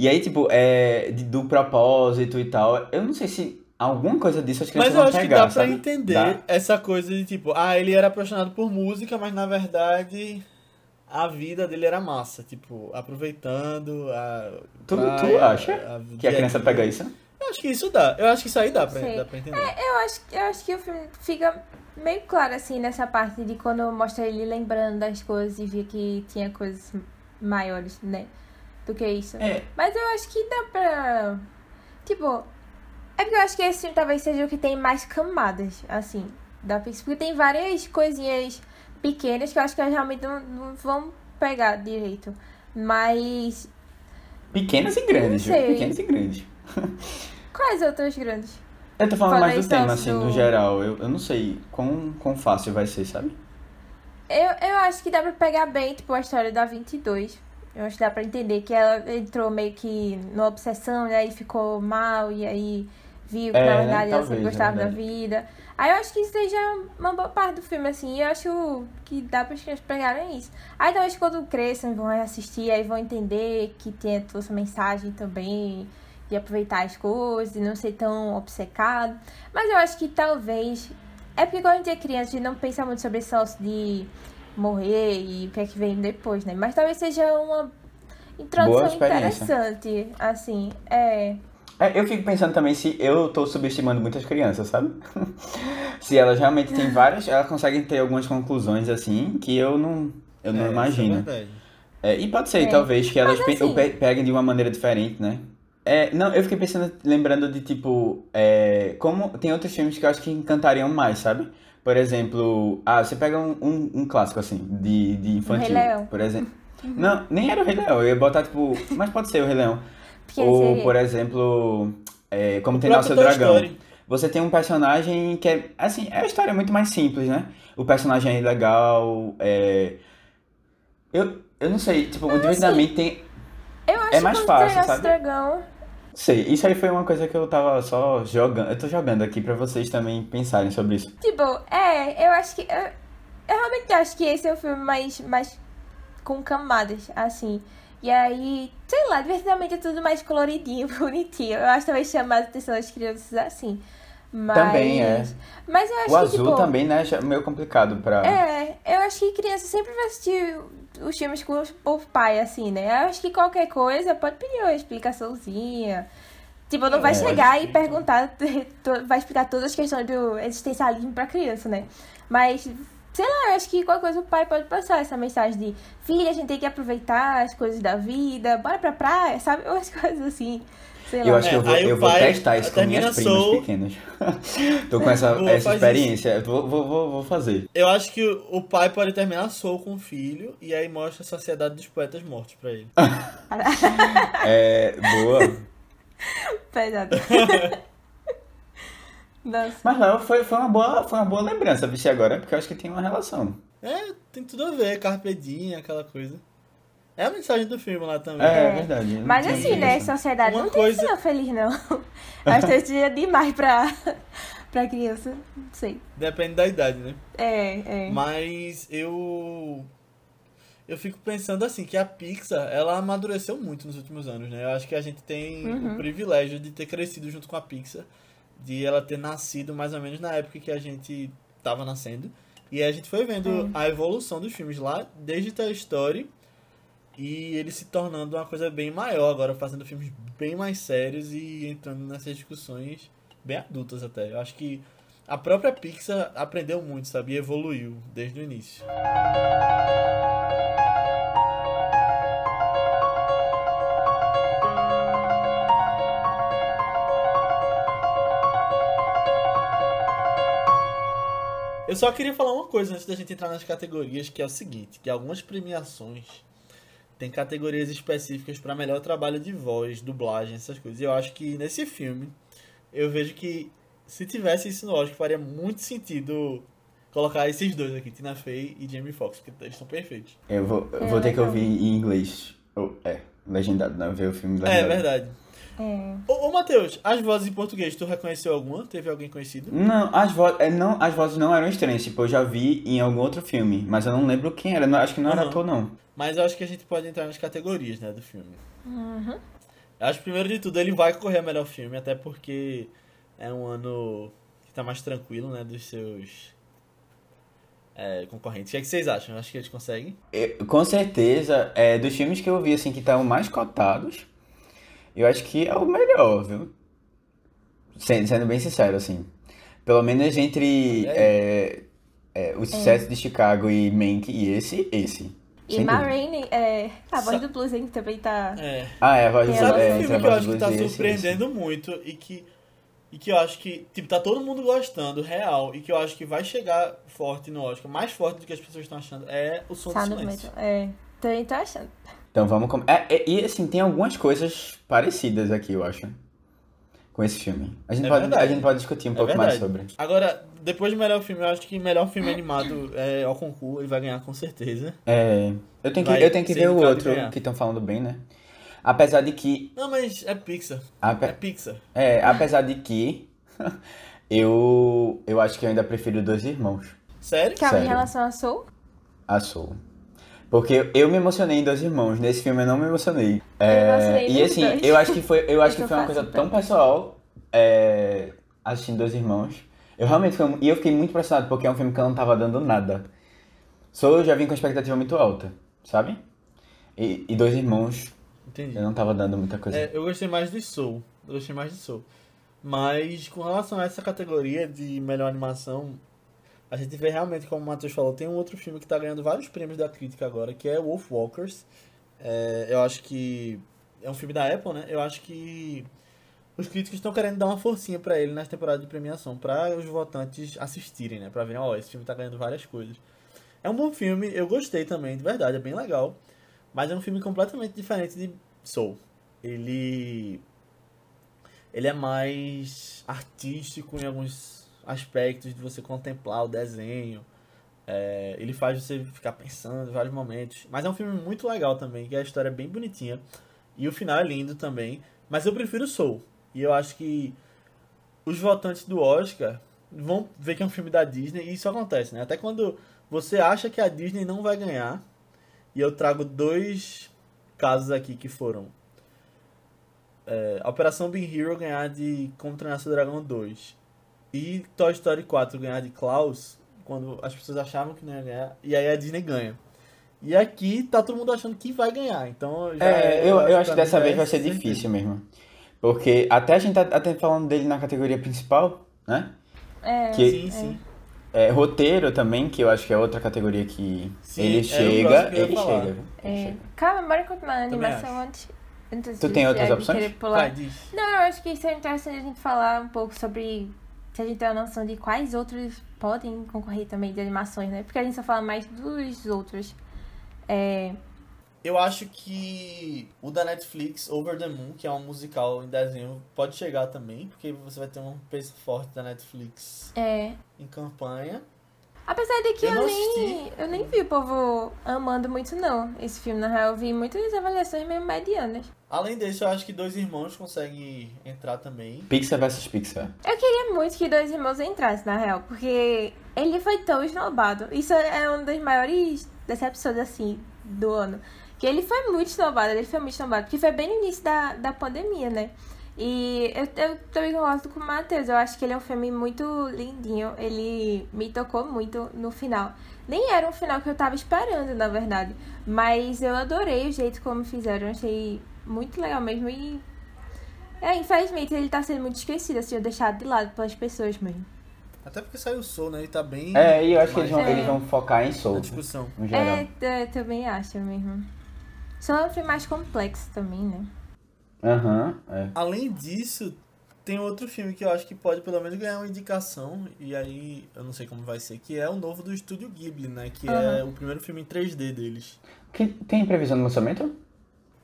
E aí, tipo, é do propósito e tal. Eu não sei se alguma coisa disso as crianças Mas eu acho que pegar, dá pra sabe? entender Dá. essa coisa de tipo, ah, ele era apaixonado por música, mas na verdade a vida dele era massa, tipo, aproveitando a. Tu, tu praia, acha que a criança pega isso? Eu acho que isso dá. Eu acho que isso aí dá pra, dá pra entender. Eu acho, eu acho que o filme fica meio claro, assim, nessa parte de quando mostra ele lembrando das coisas e via que tinha coisas maiores, né? Do que isso. É. Mas eu acho que dá pra. Tipo. É porque eu acho que esse filme talvez seja o que tem mais camadas, assim, da Pixar. Porque tem várias coisinhas pequenas que eu acho que elas realmente não, não vão pegar direito. Mas. Pequenas e grandes, viu? Pequenas e grandes. [LAUGHS] Quais outras grandes? Eu tô falando Fala mais do tema, assim, no geral. Eu, eu não sei quão, quão fácil vai ser, sabe? Eu, eu acho que dá pra pegar bem, tipo, a história da 22. Eu acho que dá pra entender que ela entrou meio que numa obsessão, e aí ficou mal, e aí viu que É, na né? verdade ela Talvez, sempre é gostava da vida. Aí eu acho que isso seja uma boa parte do filme, assim, e eu acho que dá para as crianças pegarem isso. Aí talvez quando cresçam vão assistir, aí vão entender que tem toda essa mensagem também, de aproveitar as coisas, de não ser tão obcecado. Mas eu acho que talvez. É porque quando a gente é criança, a gente não pensa muito sobre esse de morrer e o que é que vem depois, né? Mas talvez seja uma introdução interessante, assim. É. É, eu fico pensando também se eu tô subestimando muitas crianças, sabe? [LAUGHS] se elas realmente têm várias, elas conseguem ter algumas conclusões assim que eu não, eu não É, é imagino. É, e pode ser, É. talvez, que elas pe- assim- pe- peguem de uma maneira diferente, né? É, não, eu fiquei pensando, lembrando de tipo, é, como tem outros filmes que eu acho que encantariam mais, sabe? Por exemplo, ah, você pega um, um, um clássico assim, de, de infantil, Rei Leão. por exemplo. [LAUGHS] Não, nem era o Rei Leão, eu ia botar tipo, mas pode ser o Rei Leão. Ou, Sereia. por exemplo, é, como O tem Nasce o Toy Dragão. Story. Você tem um personagem que é, assim, é a história muito mais simples, né? O personagem é legal, é... Eu, eu não sei, tipo, o Divertidamente tem... Eu acho É mais que fácil, sabe? Dragão. Sei, isso aí foi uma coisa que eu tava só jogando. Eu tô jogando aqui pra vocês também pensarem sobre isso. Tipo, é, eu acho que. Eu, eu realmente acho que esse é o filme mais, mais com camadas, assim. E aí, sei lá, divertidamente é tudo mais coloridinho, [LAUGHS] bonitinho. Eu acho que talvez chame mais a atenção das crianças assim. Mas, Também é. Mas eu acho O que, azul tipo, também, né? é meio complicado pra. É, eu acho que criança sempre vai assistir os filmes com o pai, assim, né? Eu acho que qualquer coisa pode pedir uma explicaçãozinha. Tipo, não vai É, chegar e perguntar, [LAUGHS] vai explicar todas as questões do existencialismo pra criança, né? Mas, sei lá, eu acho que qualquer coisa o pai pode passar essa mensagem de filha, a gente tem que aproveitar as coisas da vida, bora pra praia, sabe? Umas [LAUGHS] coisas assim, sei lá. Eu acho que É, eu vou, eu vou testar isso com minhas primas Soul. pequenas. [LAUGHS] Tô com essa, Boa, essa experiência. Vou, vou, vou, vou fazer. Eu acho que o pai pode terminar Soul com o filho e aí mostra a Sociedade dos Poetas Mortos pra ele. [LAUGHS] É, boa. Pesado. [LAUGHS] Nossa. Mas não, foi, foi, uma boa, foi uma boa lembrança, vice agora, porque eu acho que tem uma relação. É, tem tudo a ver, Carpe Diem, aquela coisa. É a mensagem do filme lá também. É, É. verdade. eu não Mas assim, né, pensado. sociedade Uma não tem coisa- final feliz, não. [LAUGHS] Acho que isso é demais pra, [LAUGHS] pra criança. Não sei. Depende da idade, né? É, é. Mas eu. Eu fico pensando assim, que a Pixar, ela amadureceu muito nos últimos anos, né? Eu acho que a gente tem Uhum. o privilégio de ter crescido junto com a Pixar, de ela ter nascido mais ou menos na época que a gente tava nascendo. E a gente foi vendo a evolução dos filmes lá, desde Toy Story, e ele se tornando uma coisa bem maior, agora fazendo filmes bem mais sérios e entrando nessas discussões bem adultas até. Eu acho que a própria Pixar aprendeu muito, sabe? E evoluiu desde o início. Eu só queria falar uma coisa antes da gente entrar nas categorias, que é o seguinte, que algumas premiações têm categorias específicas para melhor trabalho de voz, dublagem, essas coisas. E eu acho que nesse filme eu vejo que se tivesse isso no Oscar faria muito sentido colocar esses dois aqui, Tina Fey e Jamie Foxx, porque eles são perfeitos. Eu vou, eu É, vou ter que ouvir em inglês. Ou, é, legendado, né? Ver o filme É, legendado. verdade. É. Ô, ô Matheus, as vozes em português, tu reconheceu alguma? Teve alguém conhecido? Não, as, vo é, não, as vozes não eram estranhas. Tipo, eu já vi em algum outro filme, mas eu não lembro quem era. Não, acho que não era Aham. ator, não. Mas eu acho que a gente pode entrar nas categorias, né, do filme. Uhum. Eu acho que primeiro de tudo ele vai concorrer a melhor filme, até porque é um ano que tá mais tranquilo, né, dos seus é, concorrentes. O que, é que vocês acham? Acho que eles conseguem. Eu- com certeza, é, dos filmes que eu vi, assim, que estavam mais cotados, eu acho que é o melhor, viu? Sendo, sendo bem sincero, assim. Pelo menos entre é, é, o sucesso de Chicago e Mank e esse, esse. E dúvida. Marraine, é, a voz Sa- do Blues hein, que também tá. É. Ah, é, a voz do Sabe voz é, um entre filme que eu acho do que tá Blues e esse, surpreendendo muito e que, e que eu acho que, tipo, tá todo mundo gostando, real, e que eu acho que vai chegar forte no Oscar, mais forte do que as pessoas estão achando, é o Som do Sound of Silêncio. É. Também tô achando. Então vamos com... é, é, e assim, tem algumas coisas parecidas aqui, eu acho. Com esse filme. A gente, É pode, verdade. a gente pode discutir um É pouco mais verdade. sobre. Agora, depois do melhor filme, eu acho que melhor filme animado é ao concurso, ele vai ganhar com certeza. É, eu tenho que, Vai eu tenho que ver o outro que estão falando bem, né? Apesar de que. Não, mas é Pixar. É ape- Pixar. é, apesar de que. [LAUGHS] eu, eu acho que eu ainda prefiro Dois Irmãos. Sério? Calma, em Sério. relação a Soul, A Soul. Porque eu me emocionei em Dois Irmãos. Nesse filme eu não me emocionei. Eu me emocionei e assim, dois. eu acho que foi, eu acho [LAUGHS] Isso que foi uma eu coisa tão pessoal é, assistindo Dois Irmãos. Eu realmente fui, e eu fiquei muito impressionado porque é um filme que eu não tava dando nada. Soul eu já vim com expectativa muito alta, sabe? E, e Dois Irmãos Entendi. eu não tava dando muita coisa. É, eu gostei mais de Soul. Eu gostei mais de Soul. Mas com relação a essa categoria de melhor animação, a gente vê realmente, como o Matheus falou, tem um outro filme que tá ganhando vários prêmios da crítica agora, que é Wolf Walkers. É, eu acho que é um filme da Apple, né? Eu acho que os críticos estão querendo dar uma forcinha pra ele nas temporadas de premiação, pra os votantes assistirem, né? Pra verem, ó, esse filme tá ganhando várias coisas. É um bom filme, eu gostei também, de verdade, é bem legal. Mas é um filme completamente diferente de Soul. Ele. Ele é mais artístico em alguns aspectos de você contemplar o desenho. É, ele faz você ficar pensando em vários momentos. Mas é um filme muito legal também, que a história é bem bonitinha. E o final é lindo também. Mas eu prefiro Soul. E eu acho que os votantes do Oscar vão ver que é um filme da Disney. E isso acontece, né? Até quando você acha que a Disney não vai ganhar. E eu trago dois casos aqui que foram é, Operação Big Hero ganhar de Como Treinar Seu Dragão 2 e Toy Story 4 ganhar de Klaus, quando as pessoas achavam que não ia ganhar, e aí a Disney ganha. E aqui tá todo mundo achando que vai ganhar, então já É, eu, eu acho que dessa vez é vai ser difícil mesmo. Porque até a gente tá até falando dele na categoria principal, né? É, Que- Sim, sim. É, roteiro também, que eu acho que é outra categoria que Sim, ele o chega, que eu ia ele falar. chega. Ele é. chega. Calma, bora continuar a Também animação antes. antes Tu tem outras opções? Vai, diz. Não, eu acho que seria interessante a gente falar um pouco sobre. Se a gente tem uma noção de quais outros podem concorrer também de animações, né? Porque a gente só fala mais dos outros. É. Eu acho que o da Netflix, Over the Moon, que é um musical em desenho, pode chegar também, porque você vai ter um peso forte da Netflix é. em campanha. Apesar de que Eu eu, nem, eu nem vi o povo amando muito, não, esse filme. Na real, eu vi muitas avaliações meio medianas. Além disso, eu acho que Dois Irmãos consegue entrar também. Pixar versus Pixar. Eu queria muito que Dois Irmãos entrasse, na real, porque ele foi tão esnobado. Isso é uma das maiores decepções, assim, do ano. Que ele foi muito esnobado, ele foi muito esnobado, porque foi bem no início da, da pandemia, né? E eu, eu também gosto com o Matheus, eu acho que ele é um filme muito lindinho, ele me tocou muito no final. Nem era um final que eu tava esperando, na verdade, mas eu adorei o jeito como fizeram, eu achei muito legal mesmo e é, infelizmente ele tá sendo muito esquecido, assim, ou deixado de lado pelas pessoas mesmo. Até porque saiu o Soul, né? Ele tá bem. É, e eu acho que eles vão, É. eles vão focar em Soul, na discussão. no geral. É, eu também acho mesmo. Só é um filme mais complexo também, né? Aham, é. Além disso, tem outro filme que eu acho que pode pelo menos ganhar uma indicação, e aí eu não sei como vai ser, que é o novo do Estúdio Ghibli, né? Que é o primeiro filme em 3D deles. Que- Tem previsão de lançamento?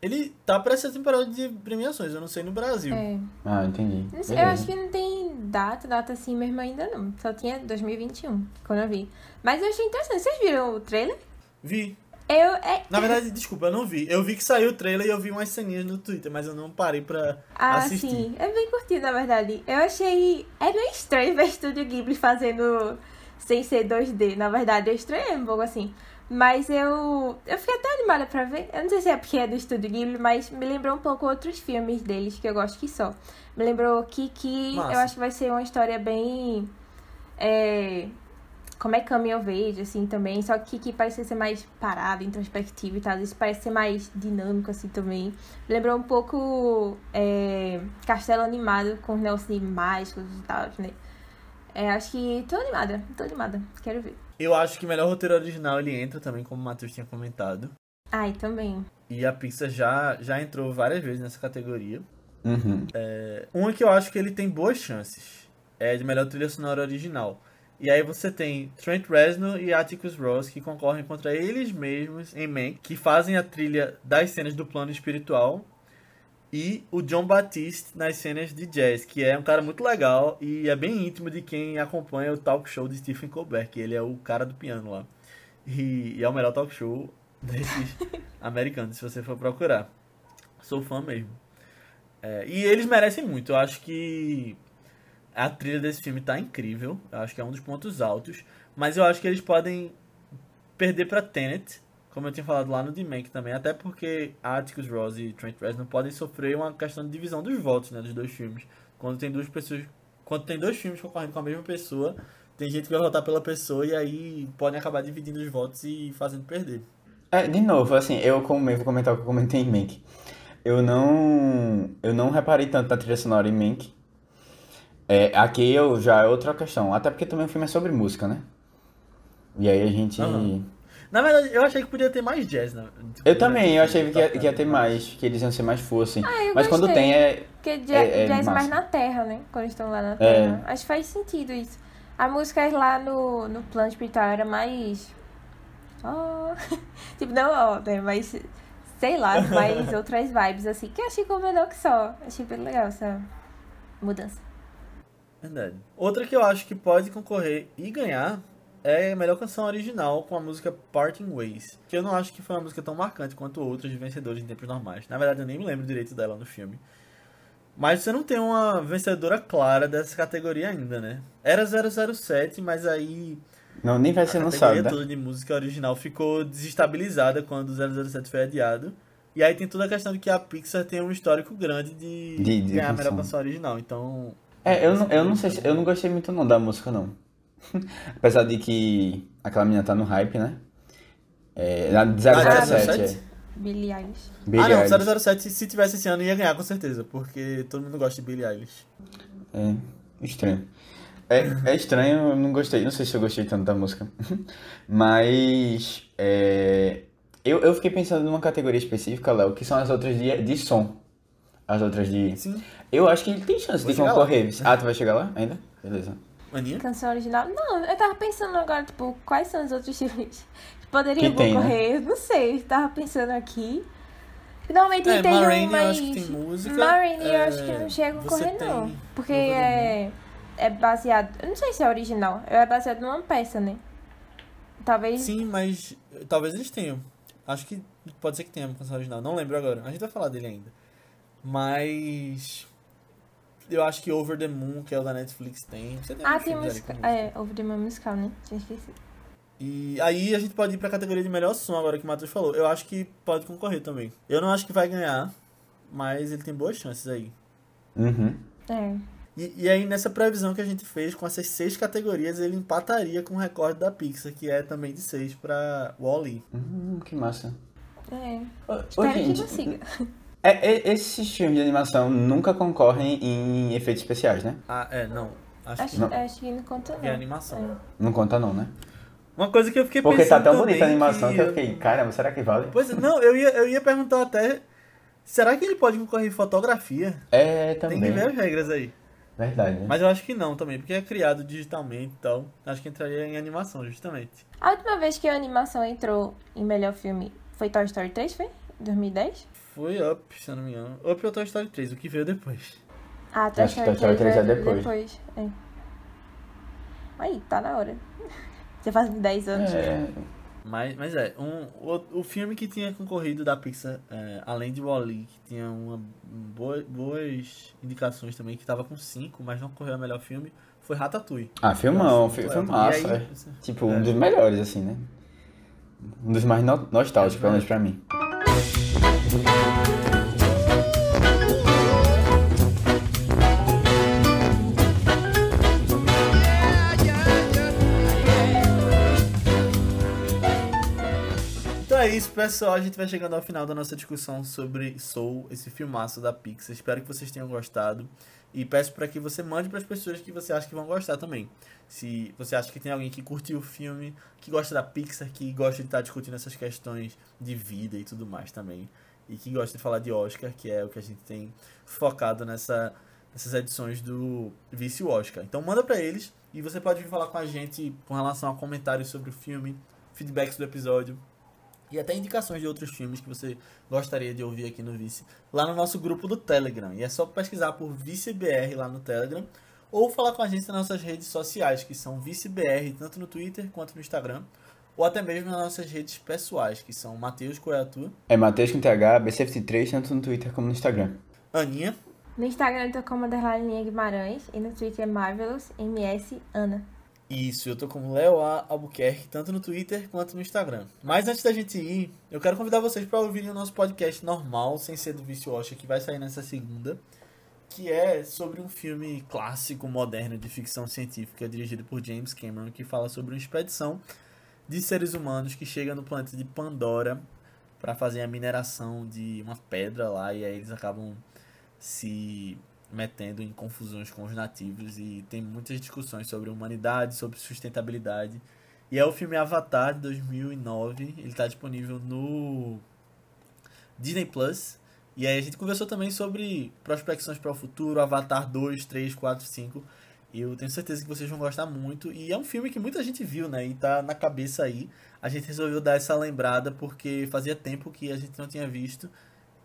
Ele tá pra essa temporada de premiações, eu não sei no Brasil. É. Ah, entendi. Não sei, eu acho que não tem data, data assim mesmo ainda não. Só tinha 2021, quando eu vi. Mas eu achei interessante. Vocês viram o trailer? Vi. Eu. É... Na verdade, desculpa, eu não vi. Eu vi que saiu o trailer e eu vi umas ceninhas no Twitter, mas eu não parei pra Ah, assistir. sim. É bem curtido, na verdade. Eu achei. É meio estranho ver Estúdio Ghibli fazendo sem ser 2D. Na verdade, eu estranhei um pouco assim. Mas eu. Eu fiquei até animada pra ver. Eu não sei se é porque é do Estúdio Ghibli, mas me lembrou um pouco outros filmes deles que eu gosto que só. Me lembrou Kiki. Massa. Eu acho que vai ser uma história bem. É. Como é Coming of Age, assim, também. Só que Kiki parece ser mais parado, introspectivo e tal. Isso parece ser mais dinâmico, assim, também. Lembrou um pouco é, Castelo Animado com os negócios mágicos e tal, né? É, acho que tô animada, tô animada. Quero ver. Eu acho que melhor roteiro original ele entra também, como o Matheus tinha comentado. Ai, também. E a Pixar já, já entrou várias vezes nessa categoria. Uhum. Uma que eu acho que ele tem boas chances é de melhor trilha sonora original. E aí você tem Trent Reznor e Atticus Ross que concorrem contra eles mesmos em Mank, que fazem a trilha das cenas do plano espiritual. E o John Batiste nas cenas de jazz, que é um cara muito legal e é bem íntimo de quem acompanha o talk show de Stephen Colbert, que ele é o cara do piano lá. E, e é o melhor talk show desses [LAUGHS] americanos, se você for procurar. Sou fã mesmo. É, e eles merecem muito. Eu acho que a trilha desse filme tá incrível. Eu acho que é um dos pontos altos. Mas eu acho que eles podem perder pra Tenet, como eu tinha falado lá no D-Mank também. Até porque Atticus Ross e Trent Reznor podem sofrer uma questão de divisão dos votos né, dos dois filmes. Quando tem duas pessoas, quando tem dois filmes concorrendo com a mesma pessoa, tem gente que vai votar pela pessoa e aí podem acabar dividindo os votos e fazendo perder. É, de novo, assim, eu como eu vou comentar o que eu comentei em Mank. Eu não, eu não reparei tanto na trilha sonora em Mank. É, aqui eu já é outra questão, até porque também o filme é sobre música, né? E aí a gente... Aham. Na verdade, eu achei que podia ter mais jazz, né? Eu também, eu achei que ia, que ia ter mais, que eles iam ser mais força, assim. Ah, eu Mas quando gostei. tem é... Porque ja É- é jazz massa. mais na terra, né? Quando estão lá na É. terra. Acho que faz sentido isso. A música lá no, no plano espiritual era mais. Oh. [LAUGHS] tipo, não ó, né? Mas sei lá, mais [LAUGHS] outras vibes, assim. Que eu achei combinou que só. Achei bem legal essa mudança. Verdade. Outra que eu acho que pode concorrer e ganhar é a melhor canção original com a música Parting Ways. Que eu não acho que foi uma música tão marcante quanto outras de vencedores em tempos normais. Na verdade, eu nem me lembro direito dela no filme. Mas você não tem uma vencedora clara dessa categoria ainda, né? Era 007, mas aí Não, nem vai a ser lançado, categoria né? toda de música original ficou desestabilizada quando o 007 foi adiado. E aí tem toda a questão de que a Pixar tem um histórico grande de, De- de ganhar a melhor canção original. Então, É, eu não, eu não sei se, eu não gostei muito não da música não. [LAUGHS] Apesar de que aquela menina tá no hype, né? É, na de Ah, 007, 007? é. Billie Eilish. Billie ah, não, Eilish. 007, se tivesse esse ano, ia ganhar com certeza, porque todo mundo gosta de Billie Eilish. É, estranho. É, é estranho, eu não gostei. Não sei se eu gostei tanto da música. [LAUGHS] Mas é, eu, eu fiquei pensando numa categoria específica, Léo, que são as outras de, de som. As outras de. Sim. Eu acho que ele tem chance Vou de concorrer. Ah, tu vai chegar lá ainda? Beleza. Aninha? Canção original? Não, eu tava pensando agora, tipo, quais são os outros filmes que poderiam Que tem, né? concorrer? Não sei, tava pensando aqui. Normalmente É, tem Ma um, Rainey eu mas... acho que tem música. Ma Rainey eu É, acho que não chega a concorrer, tem não. Porque é, é baseado... Eu não sei se é original. É baseado numa peça, né? Talvez... Sim, mas talvez eles tenham. Acho que pode ser que tenha uma canção original. Não lembro agora. A gente vai falar dele ainda. Mas. Eu acho que Over the Moon, que é o da Netflix, tem. Você tem Ah, tem música. É, Over the Moon musical, né? Tinha esquecido. E aí a gente pode ir pra categoria de melhor som, agora que o Matheus falou. Eu acho que pode concorrer também. Eu não acho que vai ganhar, mas ele tem boas chances aí. Uhum. É. E, e aí, nessa previsão que a gente fez, com essas seis categorias, ele empataria com o recorde da Pixar, que é também de seis pra Wall-E. Hum, que massa. É. Ô, Espero que gente, não siga. É, é- esses filmes de animação nunca concorrem em efeitos especiais, né? Ah, é, não. Acho, Acho, que Não. acho que não conta, não. que é animação. É. Não conta não, né? Uma coisa que eu fiquei Porque pensando tá tão bonita a animação que, que eu fiquei, caramba, será que vale? Pois é, não, eu ia, eu ia perguntar até. Será que ele pode concorrer em fotografia? É, Tem também. que ver as regras aí. Verdade, né? Mas eu acho que não também, porque é criado digitalmente e tal. Acho que entraria em animação, justamente. A última vez que a animação entrou em melhor filme foi Toy Story 3, foi? 2010? Foi Up, se eu não me engano. Up ou Toy Story 3, o que veio depois. Ah, Toy Story Toy Story 3 é veio depois. É. Aí, tá na hora. [LAUGHS] Já faz 10 anos. É, Mas, mas é, um, o, o filme que tinha concorrido da Pixar, é, além de Wall-E, que tinha uma, boa, boas indicações também, que tava com 5, mas não correu a melhor filme, foi Ratatouille. Ah, filmão, Nossa, fi- muito filmaço, é. Tipo, É. um dos melhores, assim, né? Um dos mais no- nostálgicos, pelo menos pra mim. Pessoal. A gente vai chegando ao final da nossa discussão sobre Soul, esse filmaço da Pixar. Espero que vocês tenham gostado. E peço para que você mande para as pessoas que você acha que vão gostar também. Se você acha que tem alguém que curtiu o filme, que gosta da Pixar, que gosta de estar discutindo essas questões de vida e tudo mais também. E que gosta de falar de Oscar, que é o que a gente tem focado nessa, nessas edições do Vice Oscar. Então manda para eles e você pode vir falar com a gente com relação a comentários sobre o filme, feedbacks do episódio e até indicações de outros filmes que você gostaria de ouvir aqui no Vice, lá no nosso grupo do Telegram. E é só pesquisar por ViceBR lá no Telegram, ou falar com a gente nas nossas redes sociais, que são ViceBR, tanto no Twitter quanto no Instagram, ou até mesmo nas nossas redes pessoais, que são Matheus Coiatu, É Matheus com TH, BC53, tanto no Twitter como no Instagram. Aninha, No Instagram eu tô como Guimarães e no Twitter é Marvelous MS Ana. Isso, eu tô com Léo A. Albuquerque, tanto no Twitter quanto no Instagram. Mas antes da gente ir, eu quero convidar vocês para ouvirem o nosso podcast normal, sem ser do Vício Oscar, que vai sair nessa segunda, que é sobre um filme clássico, moderno, de ficção científica, dirigido por James Cameron, que fala sobre uma expedição de seres humanos que chega no planeta de Pandora para fazer a mineração de uma pedra lá, e aí eles acabam se metendo em confusões com os nativos e tem muitas discussões sobre humanidade, sobre sustentabilidade. E é o filme Avatar de 2009, ele está disponível no Disney Plus. E aí a gente conversou também sobre prospecções para o futuro, Avatar 2, 3, 4, 5. E eu tenho certeza que vocês vão gostar muito. E é um filme que muita gente viu, né? E tá na cabeça aí. A gente resolveu dar essa lembrada porque fazia tempo que a gente não tinha visto.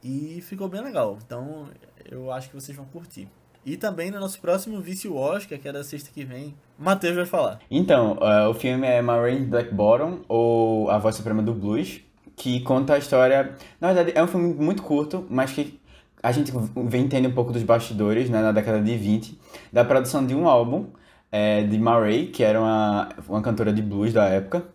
E ficou bem legal. Então eu acho que vocês vão curtir. E também no nosso próximo Vício Oscar, que é da sexta que vem, Matheus vai falar. Então, eh, o filme é Marine Black Bottom, ou A Voz Suprema do Blues, que conta a história... Na verdade, é um filme muito curto, mas que a gente vem entender um pouco dos bastidores, né, na década de 20, da produção de um álbum eh, de Murray, que era uma, uma cantora de blues da época,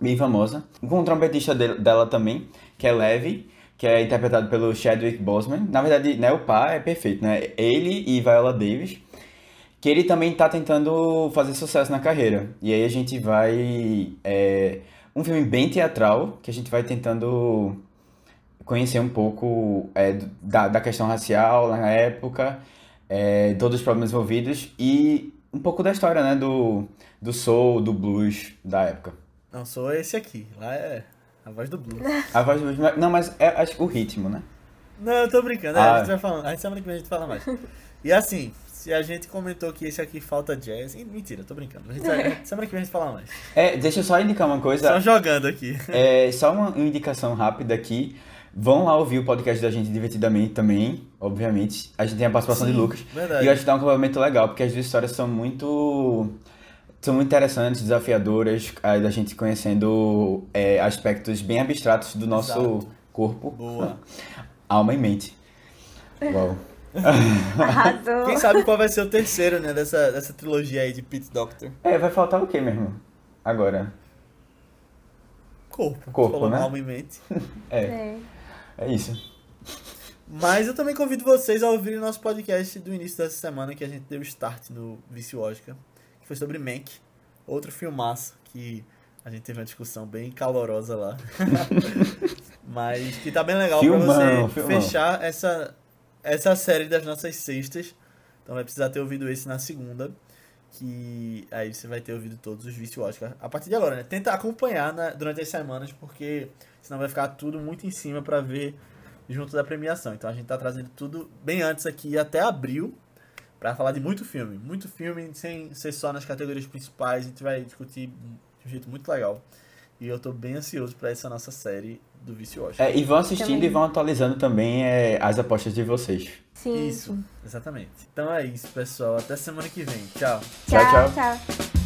bem famosa, com um trompetista de- dela também, que é Levi, que é interpretado pelo Chadwick Boseman. Na verdade, né, o par é perfeito, né? Ele e Viola Davis. que ele também tá tentando fazer sucesso na carreira. E aí a gente vai. É, um filme bem teatral, que a gente vai tentando conhecer um pouco é, da, da questão racial na época, é, todos os problemas envolvidos e um pouco da história, né? Do, do soul, do blues da época. Não, sou esse aqui. Lá é a voz do blues. A voz do blues. Não, mas é acho que o ritmo, né? Não, eu tô brincando. É, Ah. a gente vai falando. A gente semana que vem a gente fala mais. E assim, se a gente comentou que esse aqui falta jazz. Ih, Mentira, eu tô brincando. A gente vai- semana que vem a gente fala mais. É, deixa eu só indicar uma coisa. Só jogando aqui. É, só uma indicação rápida aqui. Vão lá ouvir o podcast da gente divertidamente também, obviamente. A gente tem a participação de Sim, Lucas. verdade. E eu acho que dá um complemento legal, porque as duas histórias são muito. São muito interessantes, desafiadoras, aí da gente conhecendo é, aspectos bem abstratos do nosso Exato. corpo, Boa. [LAUGHS] alma e mente. Uau. [LAUGHS] Arrasou. Quem sabe qual vai ser o terceiro, né, dessa, dessa trilogia aí de Pete Doctor? É, vai faltar o quê mesmo? Agora. Corpo. Corpo, né? alma e mente. [LAUGHS] É, É. é isso. Mas eu também convido vocês a ouvirem nosso podcast do início dessa semana que a gente deu start no Vício Oscar, que foi sobre Mank, outro filmaço que a gente teve uma discussão bem calorosa lá. [LAUGHS] Mas que tá bem legal Filmão, pra você filmão. fechar essa, essa série das nossas sextas. Então vai precisar ter ouvido esse na segunda. Que aí você vai ter ouvido todos os Vício Oscar. A partir de agora, né? Tenta acompanhar na- durante as semanas, porque senão vai ficar tudo muito em cima pra ver junto da premiação. Então a gente tá trazendo tudo bem antes aqui, até abril, pra falar de muito filme. Muito filme, sem ser só nas categorias principais. A gente vai discutir de um jeito muito legal. E eu tô bem ansioso pra essa nossa série do Vício Oscar. É, e vão assistindo Também. e vão atualizando também é, as apostas de vocês. Sim. Isso, exatamente. Então é isso, pessoal. Até semana que vem. Tchau. Tchau, Tchau, tchau. tchau.